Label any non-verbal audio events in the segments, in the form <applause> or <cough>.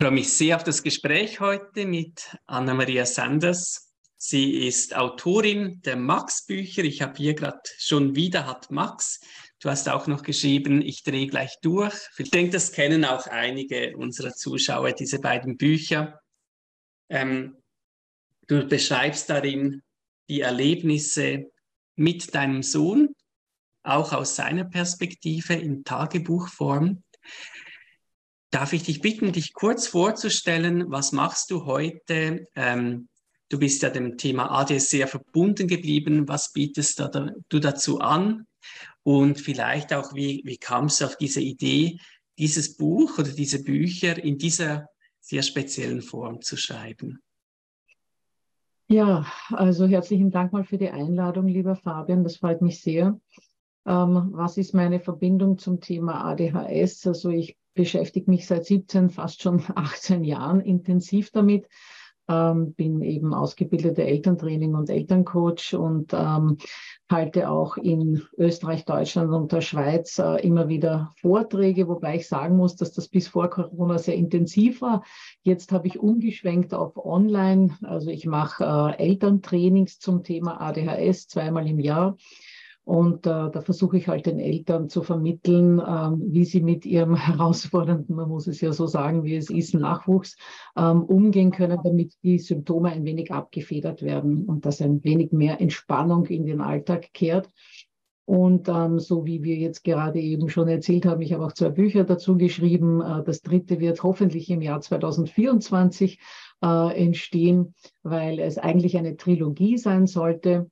Ich freue mich sehr auf das Gespräch heute mit Anna-Maria Sanders. Sie ist Autorin der Max-Bücher. Ich habe hier gerade schon wieder hat Max. Du hast auch noch geschrieben, ich drehe gleich durch. Ich denke, das kennen auch einige unserer Zuschauer, diese beiden Bücher. Ähm, du beschreibst darin die Erlebnisse mit deinem Sohn, auch aus seiner Perspektive in Tagebuchform. Darf ich dich bitten, dich kurz vorzustellen? Was machst du heute? Ähm, du bist ja dem Thema ADS sehr verbunden geblieben. Was bietest du dazu an? Und vielleicht auch, wie, wie kam es auf diese Idee, dieses Buch oder diese Bücher in dieser sehr speziellen Form zu schreiben? Ja, also herzlichen Dank mal für die Einladung, lieber Fabian. Das freut mich sehr. Ähm, was ist meine Verbindung zum Thema ADHS? Also ich beschäftige mich seit 17, fast schon <laughs> 18 Jahren intensiv damit. Ähm, bin eben ausgebildete Elterntraining und Elterncoach und ähm, halte auch in Österreich, Deutschland und der Schweiz äh, immer wieder Vorträge, wobei ich sagen muss, dass das bis vor Corona sehr intensiv war. Jetzt habe ich umgeschwenkt auf Online. Also ich mache äh, Elterntrainings zum Thema ADHS zweimal im Jahr. Und äh, da versuche ich halt den Eltern zu vermitteln, ähm, wie sie mit ihrem <laughs> herausfordernden, man muss es ja so sagen, wie es ist, Nachwuchs ähm, umgehen können, damit die Symptome ein wenig abgefedert werden und dass ein wenig mehr Entspannung in den Alltag kehrt. Und ähm, so wie wir jetzt gerade eben schon erzählt haben, ich habe auch zwei Bücher dazu geschrieben. Äh, das dritte wird hoffentlich im Jahr 2024 äh, entstehen, weil es eigentlich eine Trilogie sein sollte.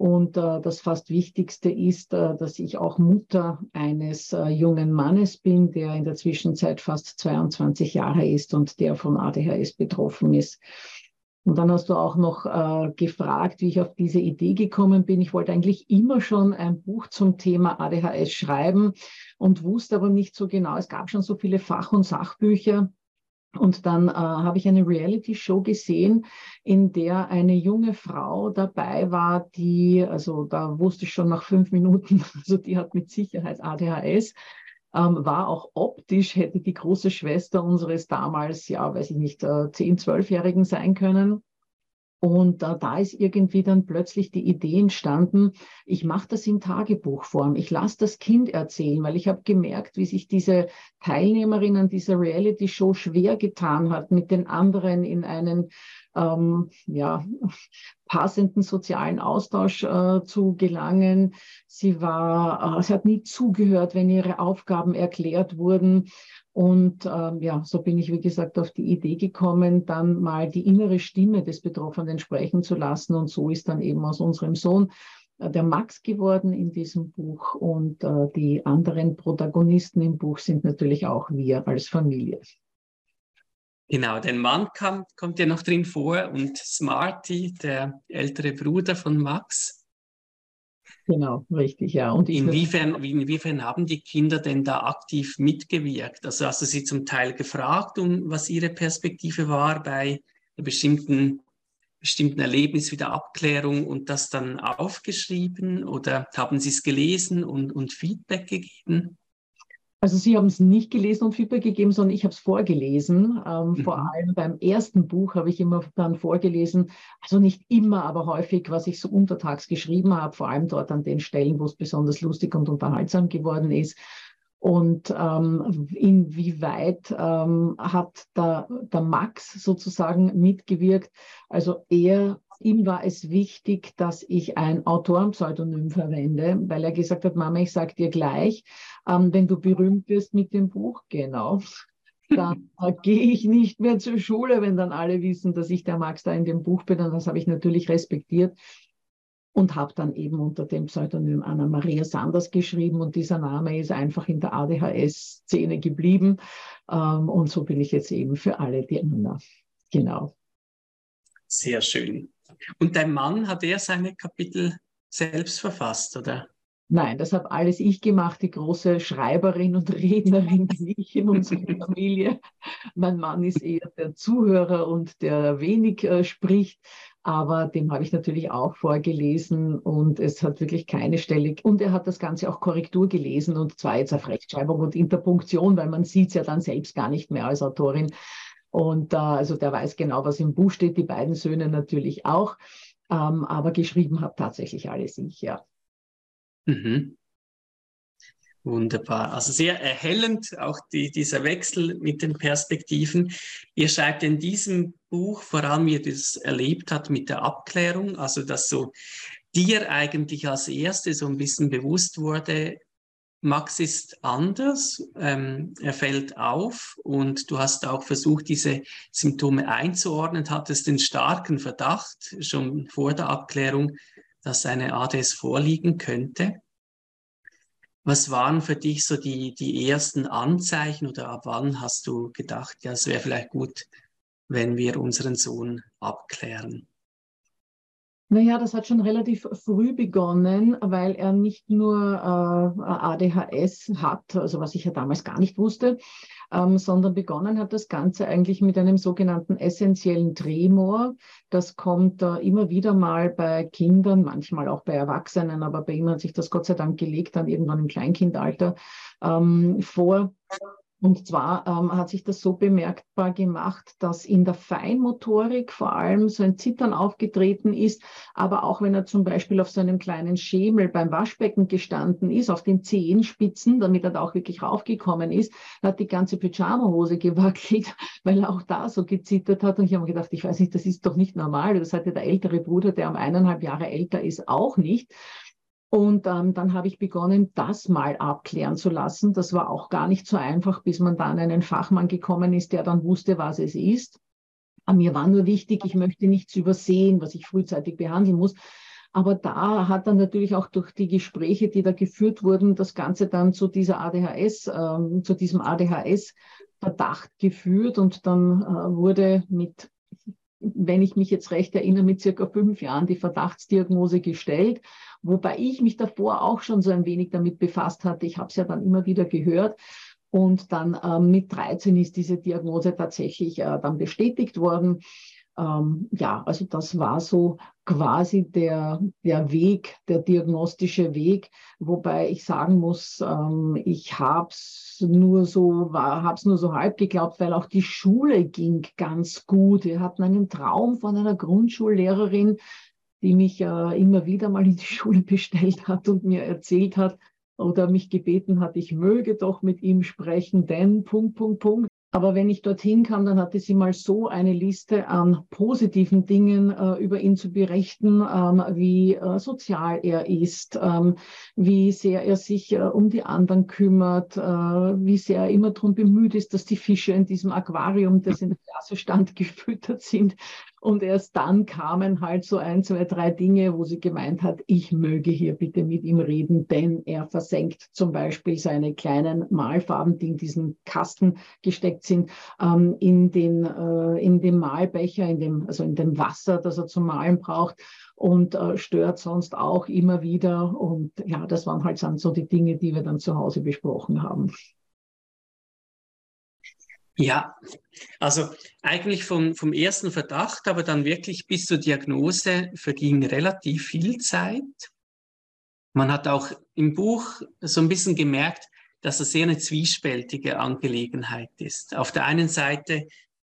Und äh, das fast Wichtigste ist, äh, dass ich auch Mutter eines äh, jungen Mannes bin, der in der Zwischenzeit fast 22 Jahre ist und der von ADHS betroffen ist. Und dann hast du auch noch äh, gefragt, wie ich auf diese Idee gekommen bin. Ich wollte eigentlich immer schon ein Buch zum Thema ADHS schreiben und wusste aber nicht so genau. Es gab schon so viele Fach- und Sachbücher und dann äh, habe ich eine Reality-Show gesehen, in der eine junge Frau dabei war, die, also da wusste ich schon nach fünf Minuten, <laughs> also die hat mit Sicherheit ADHS, ähm, war auch optisch, hätte die große Schwester unseres damals, ja, weiß ich nicht, äh, 10, 12-Jährigen sein können. Und äh, da ist irgendwie dann plötzlich die Idee entstanden, ich mache das in Tagebuchform. Ich lasse das Kind erzählen, weil ich habe gemerkt, wie sich diese Teilnehmerin an dieser Reality-Show schwer getan hat, mit den anderen in einen ähm, ja, passenden sozialen Austausch äh, zu gelangen. Sie war, äh, sie hat nie zugehört, wenn ihre Aufgaben erklärt wurden. Und ähm, ja, so bin ich, wie gesagt, auf die Idee gekommen, dann mal die innere Stimme des Betroffenen sprechen zu lassen. Und so ist dann eben aus unserem Sohn äh, der Max geworden in diesem Buch. Und äh, die anderen Protagonisten im Buch sind natürlich auch wir als Familie. Genau, der Mann kam, kommt ja noch drin vor und Smarty, der ältere Bruder von Max. Genau, richtig, ja. Und inwiefern, inwiefern haben die Kinder denn da aktiv mitgewirkt? Also hast du sie zum Teil gefragt, um was ihre Perspektive war bei einer bestimmten, bestimmten Erlebnis wie der Abklärung und das dann aufgeschrieben oder haben sie es gelesen und, und Feedback gegeben? Also Sie haben es nicht gelesen und Feedback gegeben, sondern ich habe es vorgelesen. Ähm, mhm. Vor allem beim ersten Buch habe ich immer dann vorgelesen, also nicht immer, aber häufig, was ich so untertags geschrieben habe, vor allem dort an den Stellen, wo es besonders lustig und unterhaltsam geworden ist. Und ähm, inwieweit ähm, hat der, der Max sozusagen mitgewirkt? Also er ihm war es wichtig, dass ich ein Autorenpseudonym verwende, weil er gesagt hat, Mama, ich sag dir gleich, ähm, wenn du berühmt wirst mit dem Buch, genau, <laughs> dann äh, gehe ich nicht mehr zur Schule, wenn dann alle wissen, dass ich der Max da in dem Buch bin. Und das habe ich natürlich respektiert und habe dann eben unter dem Pseudonym Anna Maria Sanders geschrieben und dieser Name ist einfach in der ADHS-Szene geblieben ähm, und so bin ich jetzt eben für alle die Anna. Genau. Sehr schön. Und dein Mann, hat er seine Kapitel selbst verfasst, oder? Nein, das habe alles ich gemacht, die große Schreiberin und <laughs> Rednerin bin ich in unserer Familie. Mein Mann ist eher der Zuhörer und der wenig äh, spricht, aber dem habe ich natürlich auch vorgelesen und es hat wirklich keine Stelle. Und er hat das Ganze auch Korrektur gelesen und zwar jetzt auf Rechtschreibung und Interpunktion, weil man sieht es ja dann selbst gar nicht mehr als Autorin. Und äh, also der weiß genau, was im Buch steht, die beiden Söhne natürlich auch. Ähm, aber geschrieben habe tatsächlich alles ich, ja. Mhm. Wunderbar. Also sehr erhellend, auch die, dieser Wechsel mit den Perspektiven. Ihr schreibt in diesem Buch vor allem, wie ihr das erlebt habt mit der Abklärung, also dass so dir eigentlich als Erste so ein bisschen bewusst wurde, Max ist anders, ähm, er fällt auf und du hast auch versucht, diese Symptome einzuordnen, hattest den starken Verdacht schon vor der Abklärung, dass eine ADS vorliegen könnte. Was waren für dich so die, die ersten Anzeichen oder ab wann hast du gedacht, ja, es wäre vielleicht gut, wenn wir unseren Sohn abklären? Naja, das hat schon relativ früh begonnen, weil er nicht nur äh, ADHS hat, also was ich ja damals gar nicht wusste, ähm, sondern begonnen hat das Ganze eigentlich mit einem sogenannten essentiellen Tremor. Das kommt äh, immer wieder mal bei Kindern, manchmal auch bei Erwachsenen, aber bei ihm hat sich das Gott sei Dank gelegt, dann irgendwann im Kleinkindalter ähm, vor. Und zwar ähm, hat sich das so bemerkbar gemacht, dass in der Feinmotorik vor allem so ein Zittern aufgetreten ist, aber auch wenn er zum Beispiel auf so einem kleinen Schemel beim Waschbecken gestanden ist, auf den Zehenspitzen, damit er da auch wirklich raufgekommen ist, hat die ganze Pyjamahose gewackelt, <laughs> weil er auch da so gezittert hat. Und ich habe mir gedacht, ich weiß nicht, das ist doch nicht normal. Das hatte der ältere Bruder, der um eineinhalb Jahre älter ist, auch nicht. Und ähm, dann habe ich begonnen, das mal abklären zu lassen. Das war auch gar nicht so einfach, bis man dann einen Fachmann gekommen ist, der dann wusste, was es ist. Aber mir war nur wichtig, ich möchte nichts übersehen, was ich frühzeitig behandeln muss. Aber da hat dann natürlich auch durch die Gespräche, die da geführt wurden, das Ganze dann zu dieser ADHS, ähm, zu diesem ADHS-Verdacht geführt. Und dann äh, wurde mit, wenn ich mich jetzt recht erinnere, mit circa fünf Jahren die Verdachtsdiagnose gestellt. Wobei ich mich davor auch schon so ein wenig damit befasst hatte. Ich habe es ja dann immer wieder gehört. Und dann ähm, mit 13 ist diese Diagnose tatsächlich äh, dann bestätigt worden. Ähm, ja, also das war so quasi der, der Weg, der diagnostische Weg, wobei ich sagen muss, ähm, ich habe es nur so, nur so halb geglaubt, weil auch die Schule ging ganz gut. Wir hatten einen Traum von einer Grundschullehrerin, die mich äh, immer wieder mal in die <laughs> Schule bestellt hat und mir erzählt hat oder mich gebeten hat, ich möge doch mit ihm sprechen, denn Punkt, Punkt, Punkt. Aber wenn ich dorthin kam, dann hatte sie mal so eine Liste an positiven Dingen äh, über ihn zu berichten, ähm, wie äh, sozial er ist, ähm, wie sehr er sich äh, um die anderen kümmert, äh, wie sehr er immer darum bemüht ist, dass die Fische in diesem Aquarium, das in der Klasse stand, <laughs> gefüttert sind. Und erst dann kamen halt so ein, zwei, drei Dinge, wo sie gemeint hat, ich möge hier bitte mit ihm reden, denn er versenkt zum Beispiel seine kleinen Malfarben, die in diesen Kasten gesteckt sind, ähm, in, den, äh, in dem Malbecher, in dem, also in dem Wasser, das er zum Malen braucht und äh, stört sonst auch immer wieder. Und ja, das waren halt dann so die Dinge, die wir dann zu Hause besprochen haben. Ja, also eigentlich vom, vom ersten Verdacht, aber dann wirklich bis zur Diagnose verging relativ viel Zeit. Man hat auch im Buch so ein bisschen gemerkt, dass es sehr eine zwiespältige Angelegenheit ist. Auf der einen Seite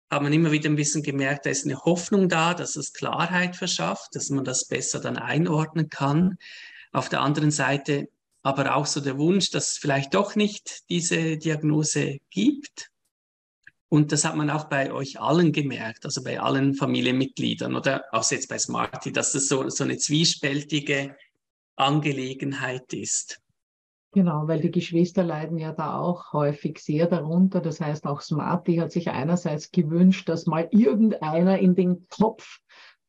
hat man immer wieder ein bisschen gemerkt, da ist eine Hoffnung da, dass es Klarheit verschafft, dass man das besser dann einordnen kann. Auf der anderen Seite aber auch so der Wunsch, dass es vielleicht doch nicht diese Diagnose gibt und das hat man auch bei euch allen gemerkt, also bei allen Familienmitgliedern oder auch jetzt bei Smarty, dass das so, so eine zwiespältige Angelegenheit ist. Genau, weil die Geschwister leiden ja da auch häufig sehr darunter. Das heißt, auch Smarty hat sich einerseits gewünscht, dass mal irgendeiner in den Kopf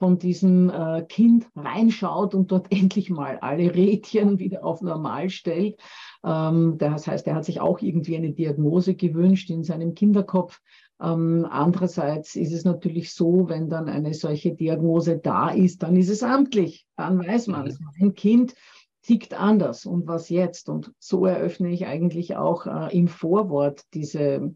von diesem äh, Kind reinschaut und dort <laughs> endlich mal alle Rädchen wieder auf normal stellt. Ähm, das heißt, er hat sich auch irgendwie eine Diagnose gewünscht in seinem Kinderkopf. Ähm, andererseits ist es natürlich so, wenn dann eine solche Diagnose da ist, dann ist es amtlich. Dann weiß man, mhm. mein Kind tickt anders und was jetzt? Und so eröffne ich eigentlich auch äh, im Vorwort diese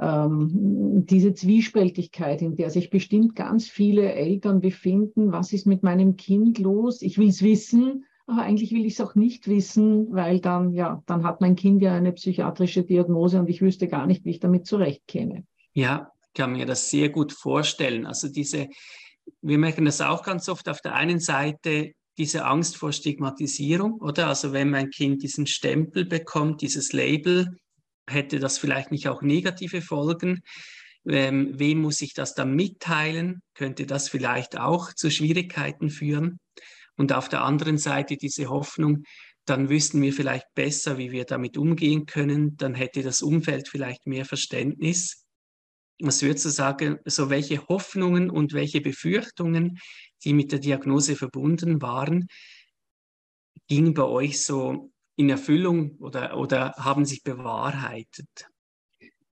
ähm, diese Zwiespältigkeit, in der sich bestimmt ganz viele Eltern befinden. Was ist mit meinem Kind los? Ich will es wissen, aber eigentlich will ich es auch nicht wissen, weil dann, ja, dann hat mein Kind ja eine psychiatrische Diagnose und ich wüsste gar nicht, wie ich damit zurechtkäme. Ja, Ich kann mir das sehr gut vorstellen. Also diese, wir merken das auch ganz oft auf der einen Seite, diese Angst vor Stigmatisierung, oder? Also wenn mein Kind diesen Stempel bekommt, dieses Label, hätte das vielleicht nicht auch negative Folgen? Ähm, wem muss ich das dann mitteilen? Könnte das vielleicht auch zu Schwierigkeiten führen? Und auf der anderen Seite diese Hoffnung, dann wüssten wir vielleicht besser, wie wir damit umgehen können. Dann hätte das Umfeld vielleicht mehr Verständnis. Was würdest du sagen, so welche Hoffnungen und welche Befürchtungen, die mit der Diagnose verbunden waren, gingen bei euch so in Erfüllung oder, oder haben sich bewahrheitet?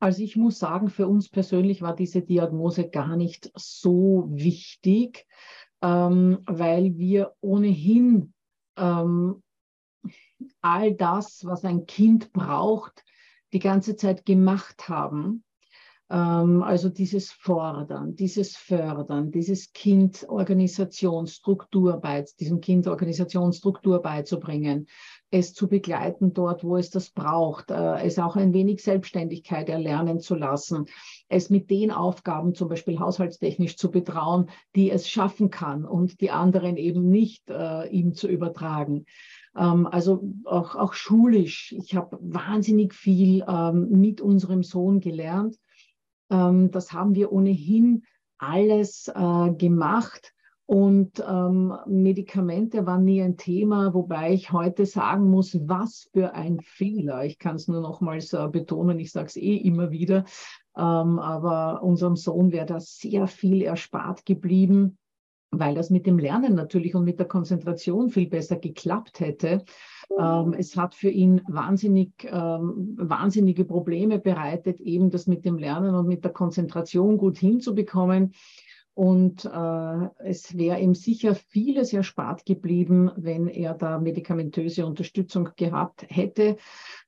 Also ich muss sagen, für uns persönlich war diese Diagnose gar nicht so wichtig, ähm, weil wir ohnehin ähm, all das, was ein Kind braucht, die ganze Zeit gemacht haben. Ähm, also dieses Fordern, dieses Fördern, dieses Kind Organisationsstruktur bei, diesem Kind Organisationsstruktur beizubringen, es zu begleiten dort, wo es das braucht, äh, es auch ein wenig Selbstständigkeit erlernen zu lassen, es mit den Aufgaben zum Beispiel haushaltstechnisch zu betrauen, die es schaffen kann und die anderen eben nicht äh, ihm zu übertragen. Ähm, also auch, auch schulisch. Ich habe wahnsinnig viel ähm, mit unserem Sohn gelernt. Ähm, das haben wir ohnehin alles äh, gemacht. Und ähm, Medikamente waren nie ein Thema, wobei ich heute sagen muss, was für ein Fehler. Ich kann es nur nochmals äh, betonen, ich sage es eh immer wieder, ähm, aber unserem Sohn wäre da sehr viel erspart geblieben, weil das mit dem Lernen natürlich und mit der Konzentration viel besser geklappt hätte. Ähm, es hat für ihn wahnsinnig, ähm, wahnsinnige Probleme bereitet, eben das mit dem Lernen und mit der Konzentration gut hinzubekommen. Und äh, es wäre ihm sicher vieles erspart geblieben, wenn er da medikamentöse Unterstützung gehabt hätte.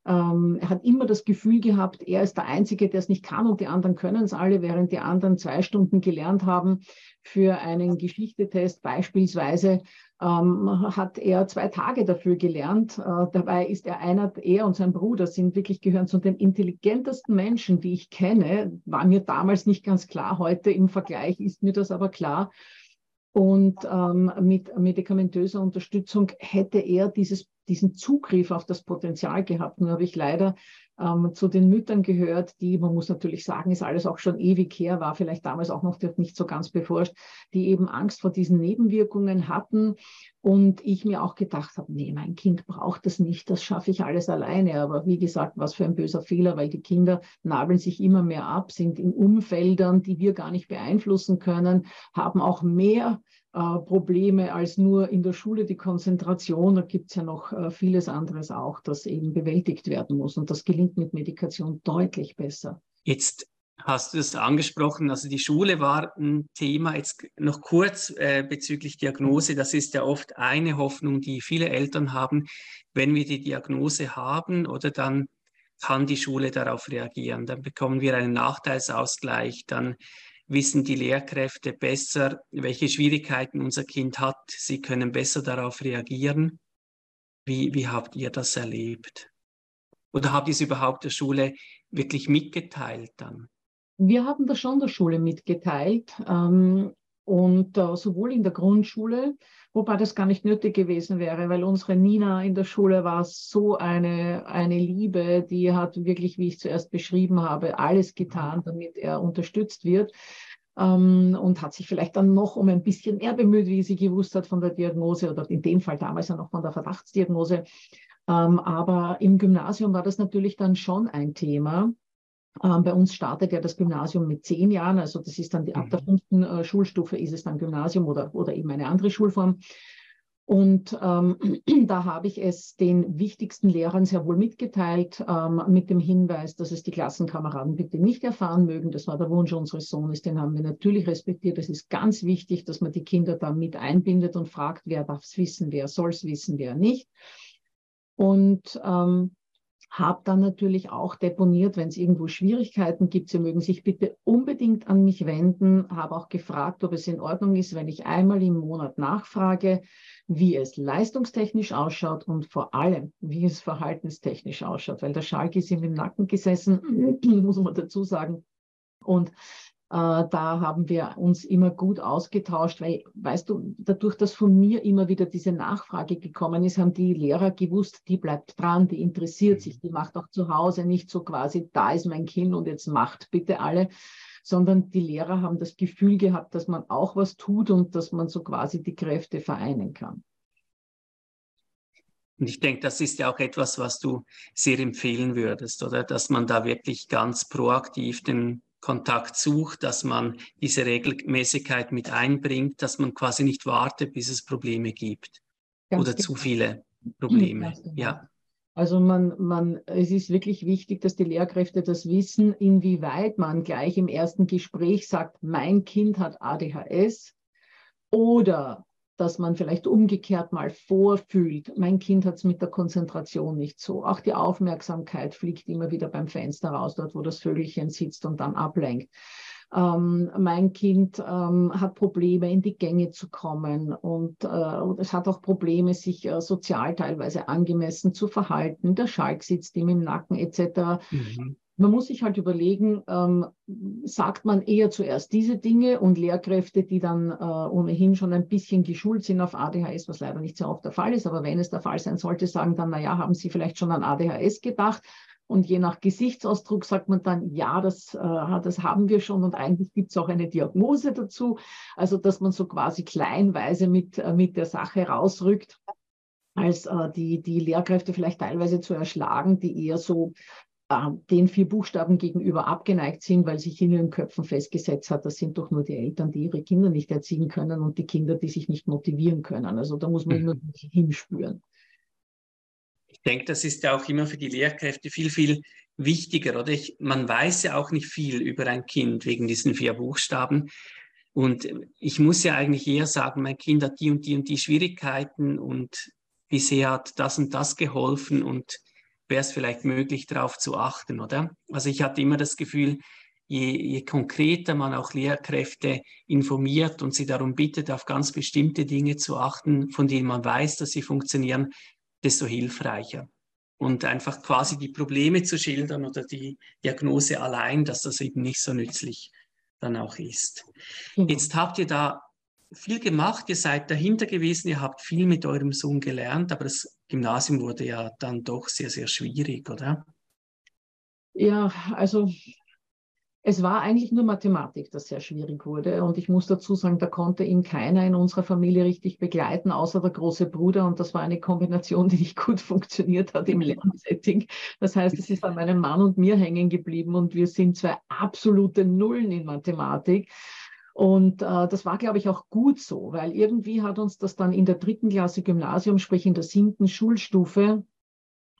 Ähm, er hat immer das Gefühl gehabt, er ist der Einzige, der es nicht kann und die anderen können es alle, während die anderen zwei Stunden gelernt haben für einen Geschichtetest beispielsweise ähm, hat er zwei Tage dafür gelernt. Äh, dabei ist er einer, er und sein Bruder sind wirklich gehören zu den intelligentesten Menschen, die ich kenne. War mir damals nicht ganz klar. Heute im Vergleich ist mir das aber klar. Und ähm, mit medikamentöser Unterstützung hätte er dieses, diesen Zugriff auf das Potenzial gehabt. Nur habe ich leider ähm, zu den Müttern gehört, die, man muss natürlich sagen, ist alles auch schon ewig her, war vielleicht damals auch noch nicht so ganz beforscht, die eben Angst vor diesen Nebenwirkungen hatten. Und ich mir auch gedacht habe, nee, mein Kind braucht das nicht, das schaffe ich alles alleine. Aber wie gesagt, was für ein böser Fehler, weil die Kinder nabeln sich immer mehr ab, sind in Umfeldern, die wir gar nicht beeinflussen können, haben auch mehr Probleme als nur in der Schule die Konzentration. Da gibt es ja noch äh, vieles anderes auch, das eben bewältigt werden muss. Und das gelingt mit Medikation deutlich besser. Jetzt hast du es angesprochen, also die Schule war ein Thema. Jetzt noch kurz äh, bezüglich Diagnose. Das ist ja oft eine Hoffnung, die viele Eltern haben. Wenn wir die Diagnose haben oder dann kann die Schule darauf reagieren. Dann bekommen wir einen Nachteilsausgleich, dann wissen die Lehrkräfte besser, welche Schwierigkeiten unser Kind hat. Sie können besser darauf reagieren. Wie, wie habt ihr das erlebt? Oder habt ihr es überhaupt der Schule wirklich mitgeteilt dann? Wir haben das schon der Schule mitgeteilt. Ähm, und äh, sowohl in der Grundschule, wobei das gar nicht nötig gewesen wäre, weil unsere Nina in der Schule war so eine, eine Liebe, die hat wirklich, wie ich zuerst beschrieben habe, alles getan, damit er unterstützt wird. Ähm, und hat sich vielleicht dann noch um ein bisschen mehr bemüht, wie sie gewusst hat von der Diagnose oder in dem Fall damals ja noch von der Verdachtsdiagnose. Ähm, aber im Gymnasium war das natürlich dann schon ein Thema. Ähm, bei uns startet ja das Gymnasium mit zehn Jahren, also das ist dann die, ab der fünften Schulstufe ist es dann Gymnasium oder, oder eben eine andere Schulform. Und ähm, <clears throat> da habe ich es den wichtigsten Lehrern sehr wohl mitgeteilt, ähm, mit dem Hinweis, dass es die Klassenkameraden bitte nicht erfahren mögen. Das war der Wunsch unseres Sohnes, den haben wir natürlich respektiert. Es ist ganz wichtig, dass man die Kinder da mit einbindet und fragt, wer darf es wissen, wer soll es wissen, wer nicht. Und ähm, habe dann natürlich auch deponiert, wenn es irgendwo Schwierigkeiten gibt, Sie mögen sich bitte unbedingt an mich wenden. Habe auch gefragt, ob es in Ordnung ist, wenn ich einmal im Monat nachfrage, wie es leistungstechnisch ausschaut und vor allem, wie es verhaltenstechnisch ausschaut, weil der Schalk ist ihm im Nacken gesessen, <clears throat> muss man dazu sagen. Und da haben wir uns immer gut ausgetauscht, weil, weißt du, dadurch, dass von mir immer wieder diese Nachfrage gekommen ist, haben die Lehrer gewusst, die bleibt dran, die interessiert sich, die macht auch zu Hause nicht so quasi, da ist mein Kind und jetzt macht bitte alle, sondern die Lehrer haben das Gefühl gehabt, dass man auch was tut und dass man so quasi die Kräfte vereinen kann. Und ich denke, das ist ja auch etwas, was du sehr empfehlen würdest, oder? Dass man da wirklich ganz proaktiv den Kontakt sucht, dass man diese Regelmäßigkeit mit einbringt, dass man quasi nicht wartet, bis es Probleme gibt Ganz oder genau. zu viele Probleme. Genau. Ja. Also man, man, es ist wirklich wichtig, dass die Lehrkräfte das wissen, inwieweit man gleich im ersten Gespräch sagt, mein Kind hat ADHS oder dass man vielleicht umgekehrt mal vorfühlt, mein Kind hat es mit der Konzentration nicht so. Auch die Aufmerksamkeit fliegt immer wieder beim Fenster raus, dort wo das Vögelchen sitzt und dann ablenkt. Ähm, mein Kind ähm, hat Probleme, in die Gänge zu kommen und, äh, und es hat auch Probleme, sich äh, sozial teilweise angemessen zu verhalten. Der Schalk sitzt ihm im Nacken etc. Mhm man muss sich halt überlegen, ähm, sagt man eher zuerst diese Dinge und Lehrkräfte, die dann äh, ohnehin schon ein bisschen geschult sind auf ADHS, was leider nicht so oft der Fall ist, aber wenn es der Fall sein sollte, sagen dann, naja, haben Sie vielleicht schon an ADHS gedacht? Und je nach Gesichtsausdruck sagt man dann, ja, das, äh, das haben wir schon und eigentlich gibt es auch eine Diagnose dazu. Also, dass man so quasi kleinweise mit, äh, mit der Sache rausrückt als äh, die, die Lehrkräfte vielleicht teilweise zu erschlagen, die eher so den vier Buchstaben gegenüber abgeneigt sind, weil sich in ihren Köpfen festgesetzt hat, das sind doch nur die Eltern, die ihre Kinder nicht erziehen können und die Kinder, die sich nicht motivieren können. Also da muss man mhm. immer hinspüren. Ich denke, das ist ja auch immer für die Lehrkräfte viel, viel wichtiger, oder? Ich, man weiß ja auch nicht viel über ein Kind wegen diesen vier Buchstaben. Und ich muss ja eigentlich eher sagen, mein Kind hat die und die und die Schwierigkeiten und bisher hat das und das geholfen und wäre es vielleicht möglich, darauf zu achten, oder? Also ich hatte immer das Gefühl, je, je konkreter man auch Lehrkräfte informiert und sie darum bittet, auf ganz bestimmte Dinge zu achten, von denen man weiß, dass sie funktionieren, desto hilfreicher. Und einfach quasi die Probleme zu schildern oder die Diagnose allein, dass das eben nicht so nützlich dann auch ist. Mhm. Jetzt habt ihr da viel gemacht, ihr seid dahinter gewesen, ihr habt viel mit eurem Sohn gelernt, aber das Gymnasium wurde ja dann doch sehr, sehr schwierig, oder? Ja, also es war eigentlich nur Mathematik, das sehr schwierig wurde. Und ich muss dazu sagen, da konnte ihn keiner in unserer Familie richtig begleiten, außer der große Bruder. Und das war eine Kombination, die nicht gut <laughs> funktioniert hat im Lernsetting. Das heißt, es ist an meinem Mann und mir hängen geblieben und wir sind zwei absolute Nullen in Mathematik. Und äh, das war, glaube ich, auch gut so, weil irgendwie hat uns das dann in der dritten Klasse Gymnasium, sprich in der siebten Schulstufe,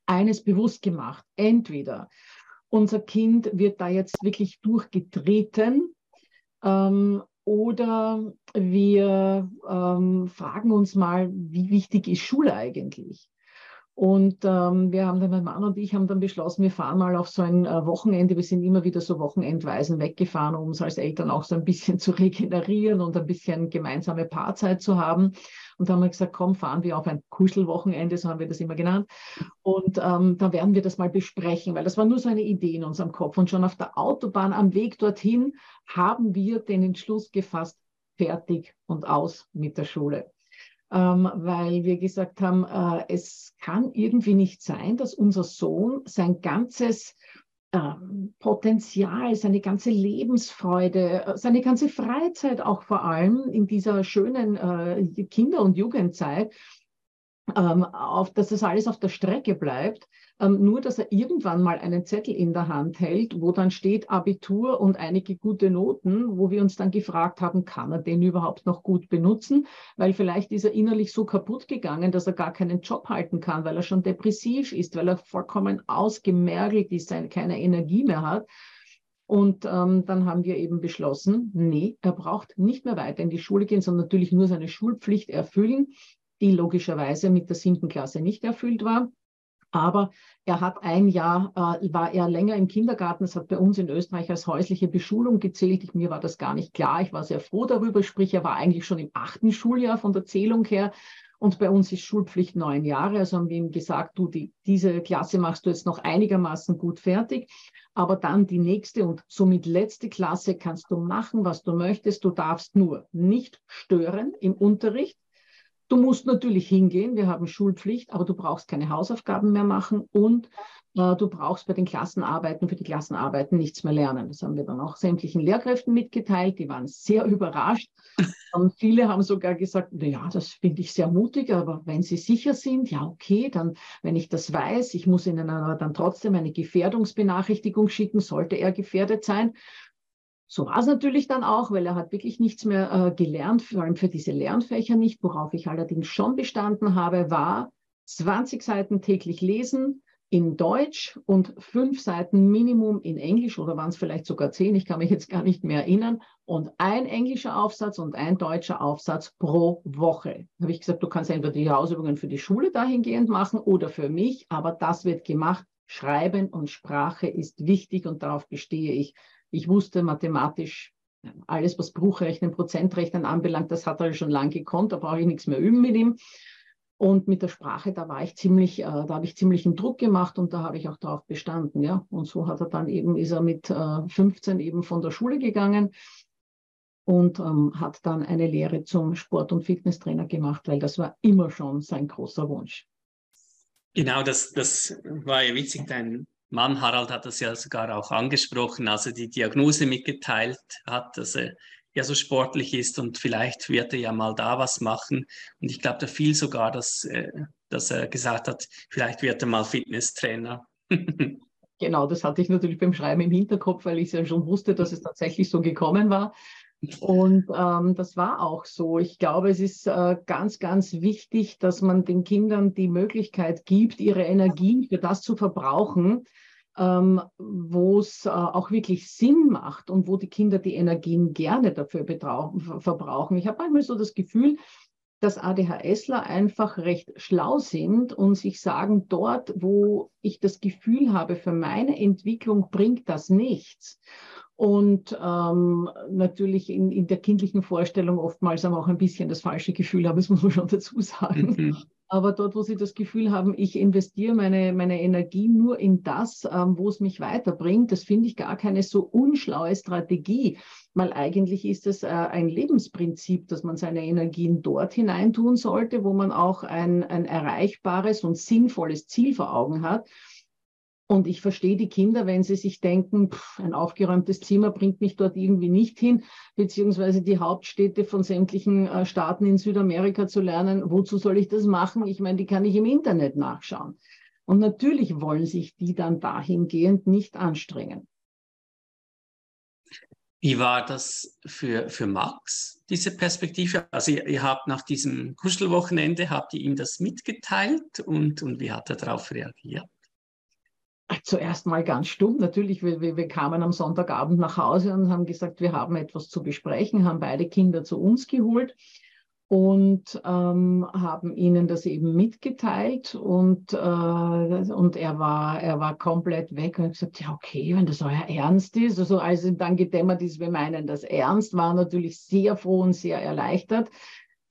eines bewusst gemacht. Entweder unser Kind wird da jetzt wirklich durchgetreten ähm, oder wir ähm, fragen uns mal, wie wichtig ist Schule eigentlich? Und ähm, wir haben dann, mein Mann und ich haben dann beschlossen, wir fahren mal auf so ein äh, Wochenende. Wir sind immer wieder so Wochenendweisen weggefahren, um uns als Eltern auch so ein bisschen <laughs> zu regenerieren und ein bisschen gemeinsame Paarzeit zu haben. Und dann haben wir gesagt, komm, fahren wir auf ein Kuschelwochenende, so haben wir das immer genannt. Und ähm, dann werden wir das mal besprechen, weil das war nur so eine Idee in unserem Kopf. Und schon auf der Autobahn am Weg dorthin haben wir den Entschluss gefasst, fertig und aus mit der Schule ähm, weil wir gesagt haben, äh, es kann irgendwie nicht sein, dass unser Sohn sein ganzes ähm, Potenzial, seine ganze Lebensfreude, äh, seine ganze Freizeit auch vor allem in dieser schönen äh, Kinder- und Jugendzeit, ähm, auf, dass das alles auf der Strecke bleibt, ähm, nur dass er irgendwann mal einen Zettel in der Hand hält, wo dann steht Abitur und einige gute Noten, wo wir uns dann gefragt haben, kann er den überhaupt noch gut benutzen? Weil vielleicht ist er innerlich so kaputt gegangen, dass er gar keinen Job halten kann, weil er schon depressiv ist, weil er vollkommen ausgemergelt ist, keine Energie mehr hat. Und ähm, dann haben wir eben beschlossen, nee, er braucht nicht mehr weiter in die Schule gehen, sondern natürlich nur seine Schulpflicht erfüllen, die logischerweise mit der siebten Klasse nicht erfüllt war. Aber er hat ein Jahr, äh, war er länger im Kindergarten. Das hat bei uns in Österreich als häusliche Beschulung gezählt. Ich, mir war das gar nicht klar. Ich war sehr froh darüber. Sprich, er war eigentlich schon im achten Schuljahr von der Zählung her. Und bei uns ist Schulpflicht neun Jahre. Also haben wir ihm gesagt, du, die, diese Klasse machst du jetzt noch einigermaßen gut fertig. aber dann die nächste und somit letzte Klasse kannst du machen, was du möchtest. Du darfst nur nicht stören im Unterricht. Du musst natürlich hingehen, wir haben Schulpflicht, aber du brauchst keine Hausaufgaben mehr machen und äh, du brauchst bei den Klassenarbeiten, für die Klassenarbeiten nichts mehr lernen. Das haben wir dann auch sämtlichen Lehrkräften mitgeteilt, die waren sehr <laughs> überrascht. Und viele haben sogar gesagt, na ja, das finde ich sehr mutig, aber wenn Sie sicher sind, ja okay, dann, wenn ich das weiß, ich muss Ihnen aber dann trotzdem eine Gefährdungsbenachrichtigung schicken, sollte er gefährdet sein. So war es natürlich dann auch, weil er hat wirklich nichts mehr äh, gelernt, vor allem für diese Lernfächer nicht. Worauf ich allerdings schon bestanden habe, war 20 Seiten täglich lesen in Deutsch und fünf Seiten Minimum in Englisch oder waren es vielleicht sogar zehn, ich kann mich jetzt gar nicht mehr erinnern. Und ein englischer Aufsatz und ein deutscher Aufsatz pro Woche. Da habe ich gesagt, du kannst entweder die Hausübungen für die Schule dahingehend machen oder für mich, aber das wird gemacht. Schreiben und Sprache ist wichtig und darauf bestehe ich. Ich wusste mathematisch alles, was Bruchrechnen, Prozentrechnen anbelangt, das hat er schon lange gekonnt, da brauche ich nichts mehr üben mit ihm. Und mit der Sprache, da war ich ziemlich, äh, da habe ich ziemlich einen Druck gemacht und da habe ich auch darauf bestanden, ja. Und so hat er dann eben, ist er mit äh, 15 eben von der Schule gegangen und ähm, hat dann eine Lehre zum Sport- und Fitnesstrainer gemacht, weil das war immer schon sein großer Wunsch. Genau, das, das war ja witzig. Dein Mann Harald hat das ja sogar auch angesprochen, als er die Diagnose mitgeteilt hat, dass er ja so sportlich ist und vielleicht wird er ja mal da was machen. Und ich glaube, da fiel sogar, dass, äh, dass er gesagt hat, vielleicht wird er mal Fitnesstrainer. <laughs> genau, das hatte ich natürlich beim Schreiben im Hinterkopf, weil ich ja schon wusste, dass es tatsächlich so gekommen war. Und ähm, das war auch so. Ich glaube, es ist äh, ganz, ganz wichtig, dass man den Kindern die Möglichkeit gibt, ihre Energien für das zu verbrauchen, ähm, wo es äh, auch wirklich Sinn macht und wo die Kinder die Energien gerne dafür verbrauchen. Ich habe manchmal so das Gefühl, dass ADHSler einfach recht schlau sind und sich sagen, dort, wo ich das Gefühl habe, für meine Entwicklung bringt das nichts. Und ähm, natürlich in, in der kindlichen Vorstellung oftmals auch ein bisschen das falsche Gefühl habe, das muss man schon dazu sagen. Aber dort, wo sie das Gefühl haben, ich investiere meine, meine Energie nur in das, ähm, wo es mich weiterbringt, das finde ich gar keine so unschlaue Strategie, weil eigentlich ist es äh, ein Lebensprinzip, dass man seine Energien dort hineintun sollte, wo man auch ein, ein erreichbares und sinnvolles Ziel vor Augen hat. Und ich verstehe die Kinder, wenn sie sich denken, pff, ein aufgeräumtes Zimmer bringt mich dort irgendwie nicht hin, beziehungsweise die Hauptstädte von sämtlichen äh, Staaten in Südamerika zu lernen. Wozu soll ich das machen? Ich meine, die kann ich im Internet nachschauen. Und natürlich wollen sich die dann dahingehend nicht anstrengen. Wie war das für, für Max, diese Perspektive? Also ihr, ihr habt nach diesem Kuschelwochenende, habt ihr ihm das mitgeteilt und, und wie hat er darauf reagiert? Zuerst mal ganz stumm. Natürlich, wir, wir, kamen am Sonntagabend nach Hause und haben gesagt, wir haben etwas zu besprechen, haben beide Kinder zu uns geholt und ähm, haben ihnen das eben mitgeteilt und, äh, und er, war, er war komplett weg und hat gesagt, ja okay, wenn das euer Ernst ist. Also als ihm dann gedämmert ist, wir meinen das ernst, war natürlich sehr froh und sehr erleichtert.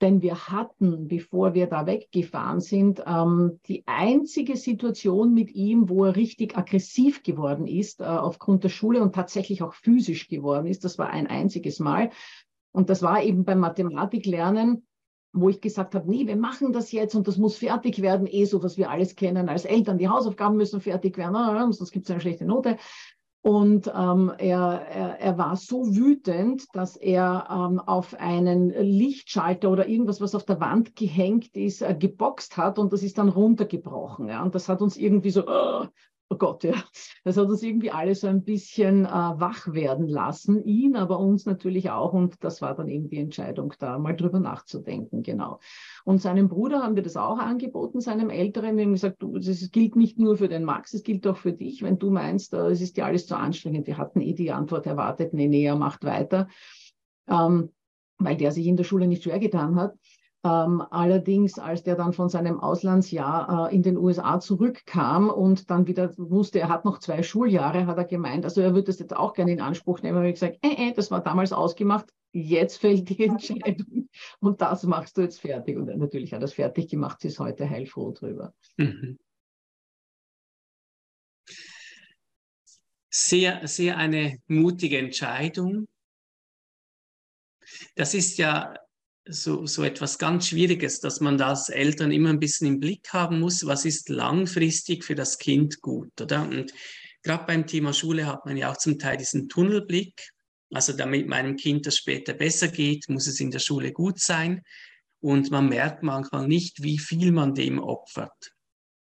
Denn wir hatten, bevor wir da weggefahren sind, ähm, die einzige Situation mit ihm, wo er richtig aggressiv geworden ist äh, aufgrund der Schule und tatsächlich auch physisch geworden ist. Das war ein einziges Mal. Und das war eben beim Mathematiklernen, wo ich gesagt habe, nee, wir machen das jetzt und das muss fertig werden, eh so, was wir alles kennen als Eltern. Die Hausaufgaben müssen fertig werden, ah, sonst gibt es eine schlechte Note. Und ähm, er, er, er war so wütend, dass er ähm, auf einen Lichtschalter oder irgendwas, was auf der Wand gehängt ist, äh, geboxt hat und das ist dann runtergebrochen. Ja? Und das hat uns irgendwie so, oh, oh Gott, ja. Das hat uns irgendwie alle so ein bisschen äh, wach werden lassen, ihn, aber uns natürlich auch. Und das war dann eben die Entscheidung, da mal drüber nachzudenken, genau. Und seinem Bruder haben wir das auch angeboten, seinem Älteren. Wir haben gesagt, du, das gilt nicht nur für den Max, es gilt auch für dich. Wenn du meinst, äh, es ist dir alles zu anstrengend. Wir hatten eh die Antwort erwartet, nee, nee, er macht weiter. Ähm, weil der sich in der Schule nicht schwer getan hat. Ähm, allerdings, als der dann von seinem Auslandsjahr äh, in den USA zurückkam und dann wieder wusste, er hat noch zwei Schuljahre, hat er gemeint, also er würde das jetzt auch gerne in Anspruch nehmen. Und ich gesagt, äh, äh, das war damals ausgemacht, jetzt fällt die <laughs> Entscheidung und das machst du jetzt fertig. Und natürlich hat er es fertig gemacht, sie ist heute heilfroh drüber. Mhm. sehr, sehr eine mutige Entscheidung. Das ist ja so, so etwas ganz Schwieriges, dass man das Eltern immer ein bisschen im Blick haben muss. Was ist langfristig für das Kind gut, oder? Und gerade beim Thema Schule hat man ja auch zum Teil diesen Tunnelblick. Also damit meinem Kind das später besser geht, muss es in der Schule gut sein. Und man merkt manchmal nicht, wie viel man dem opfert.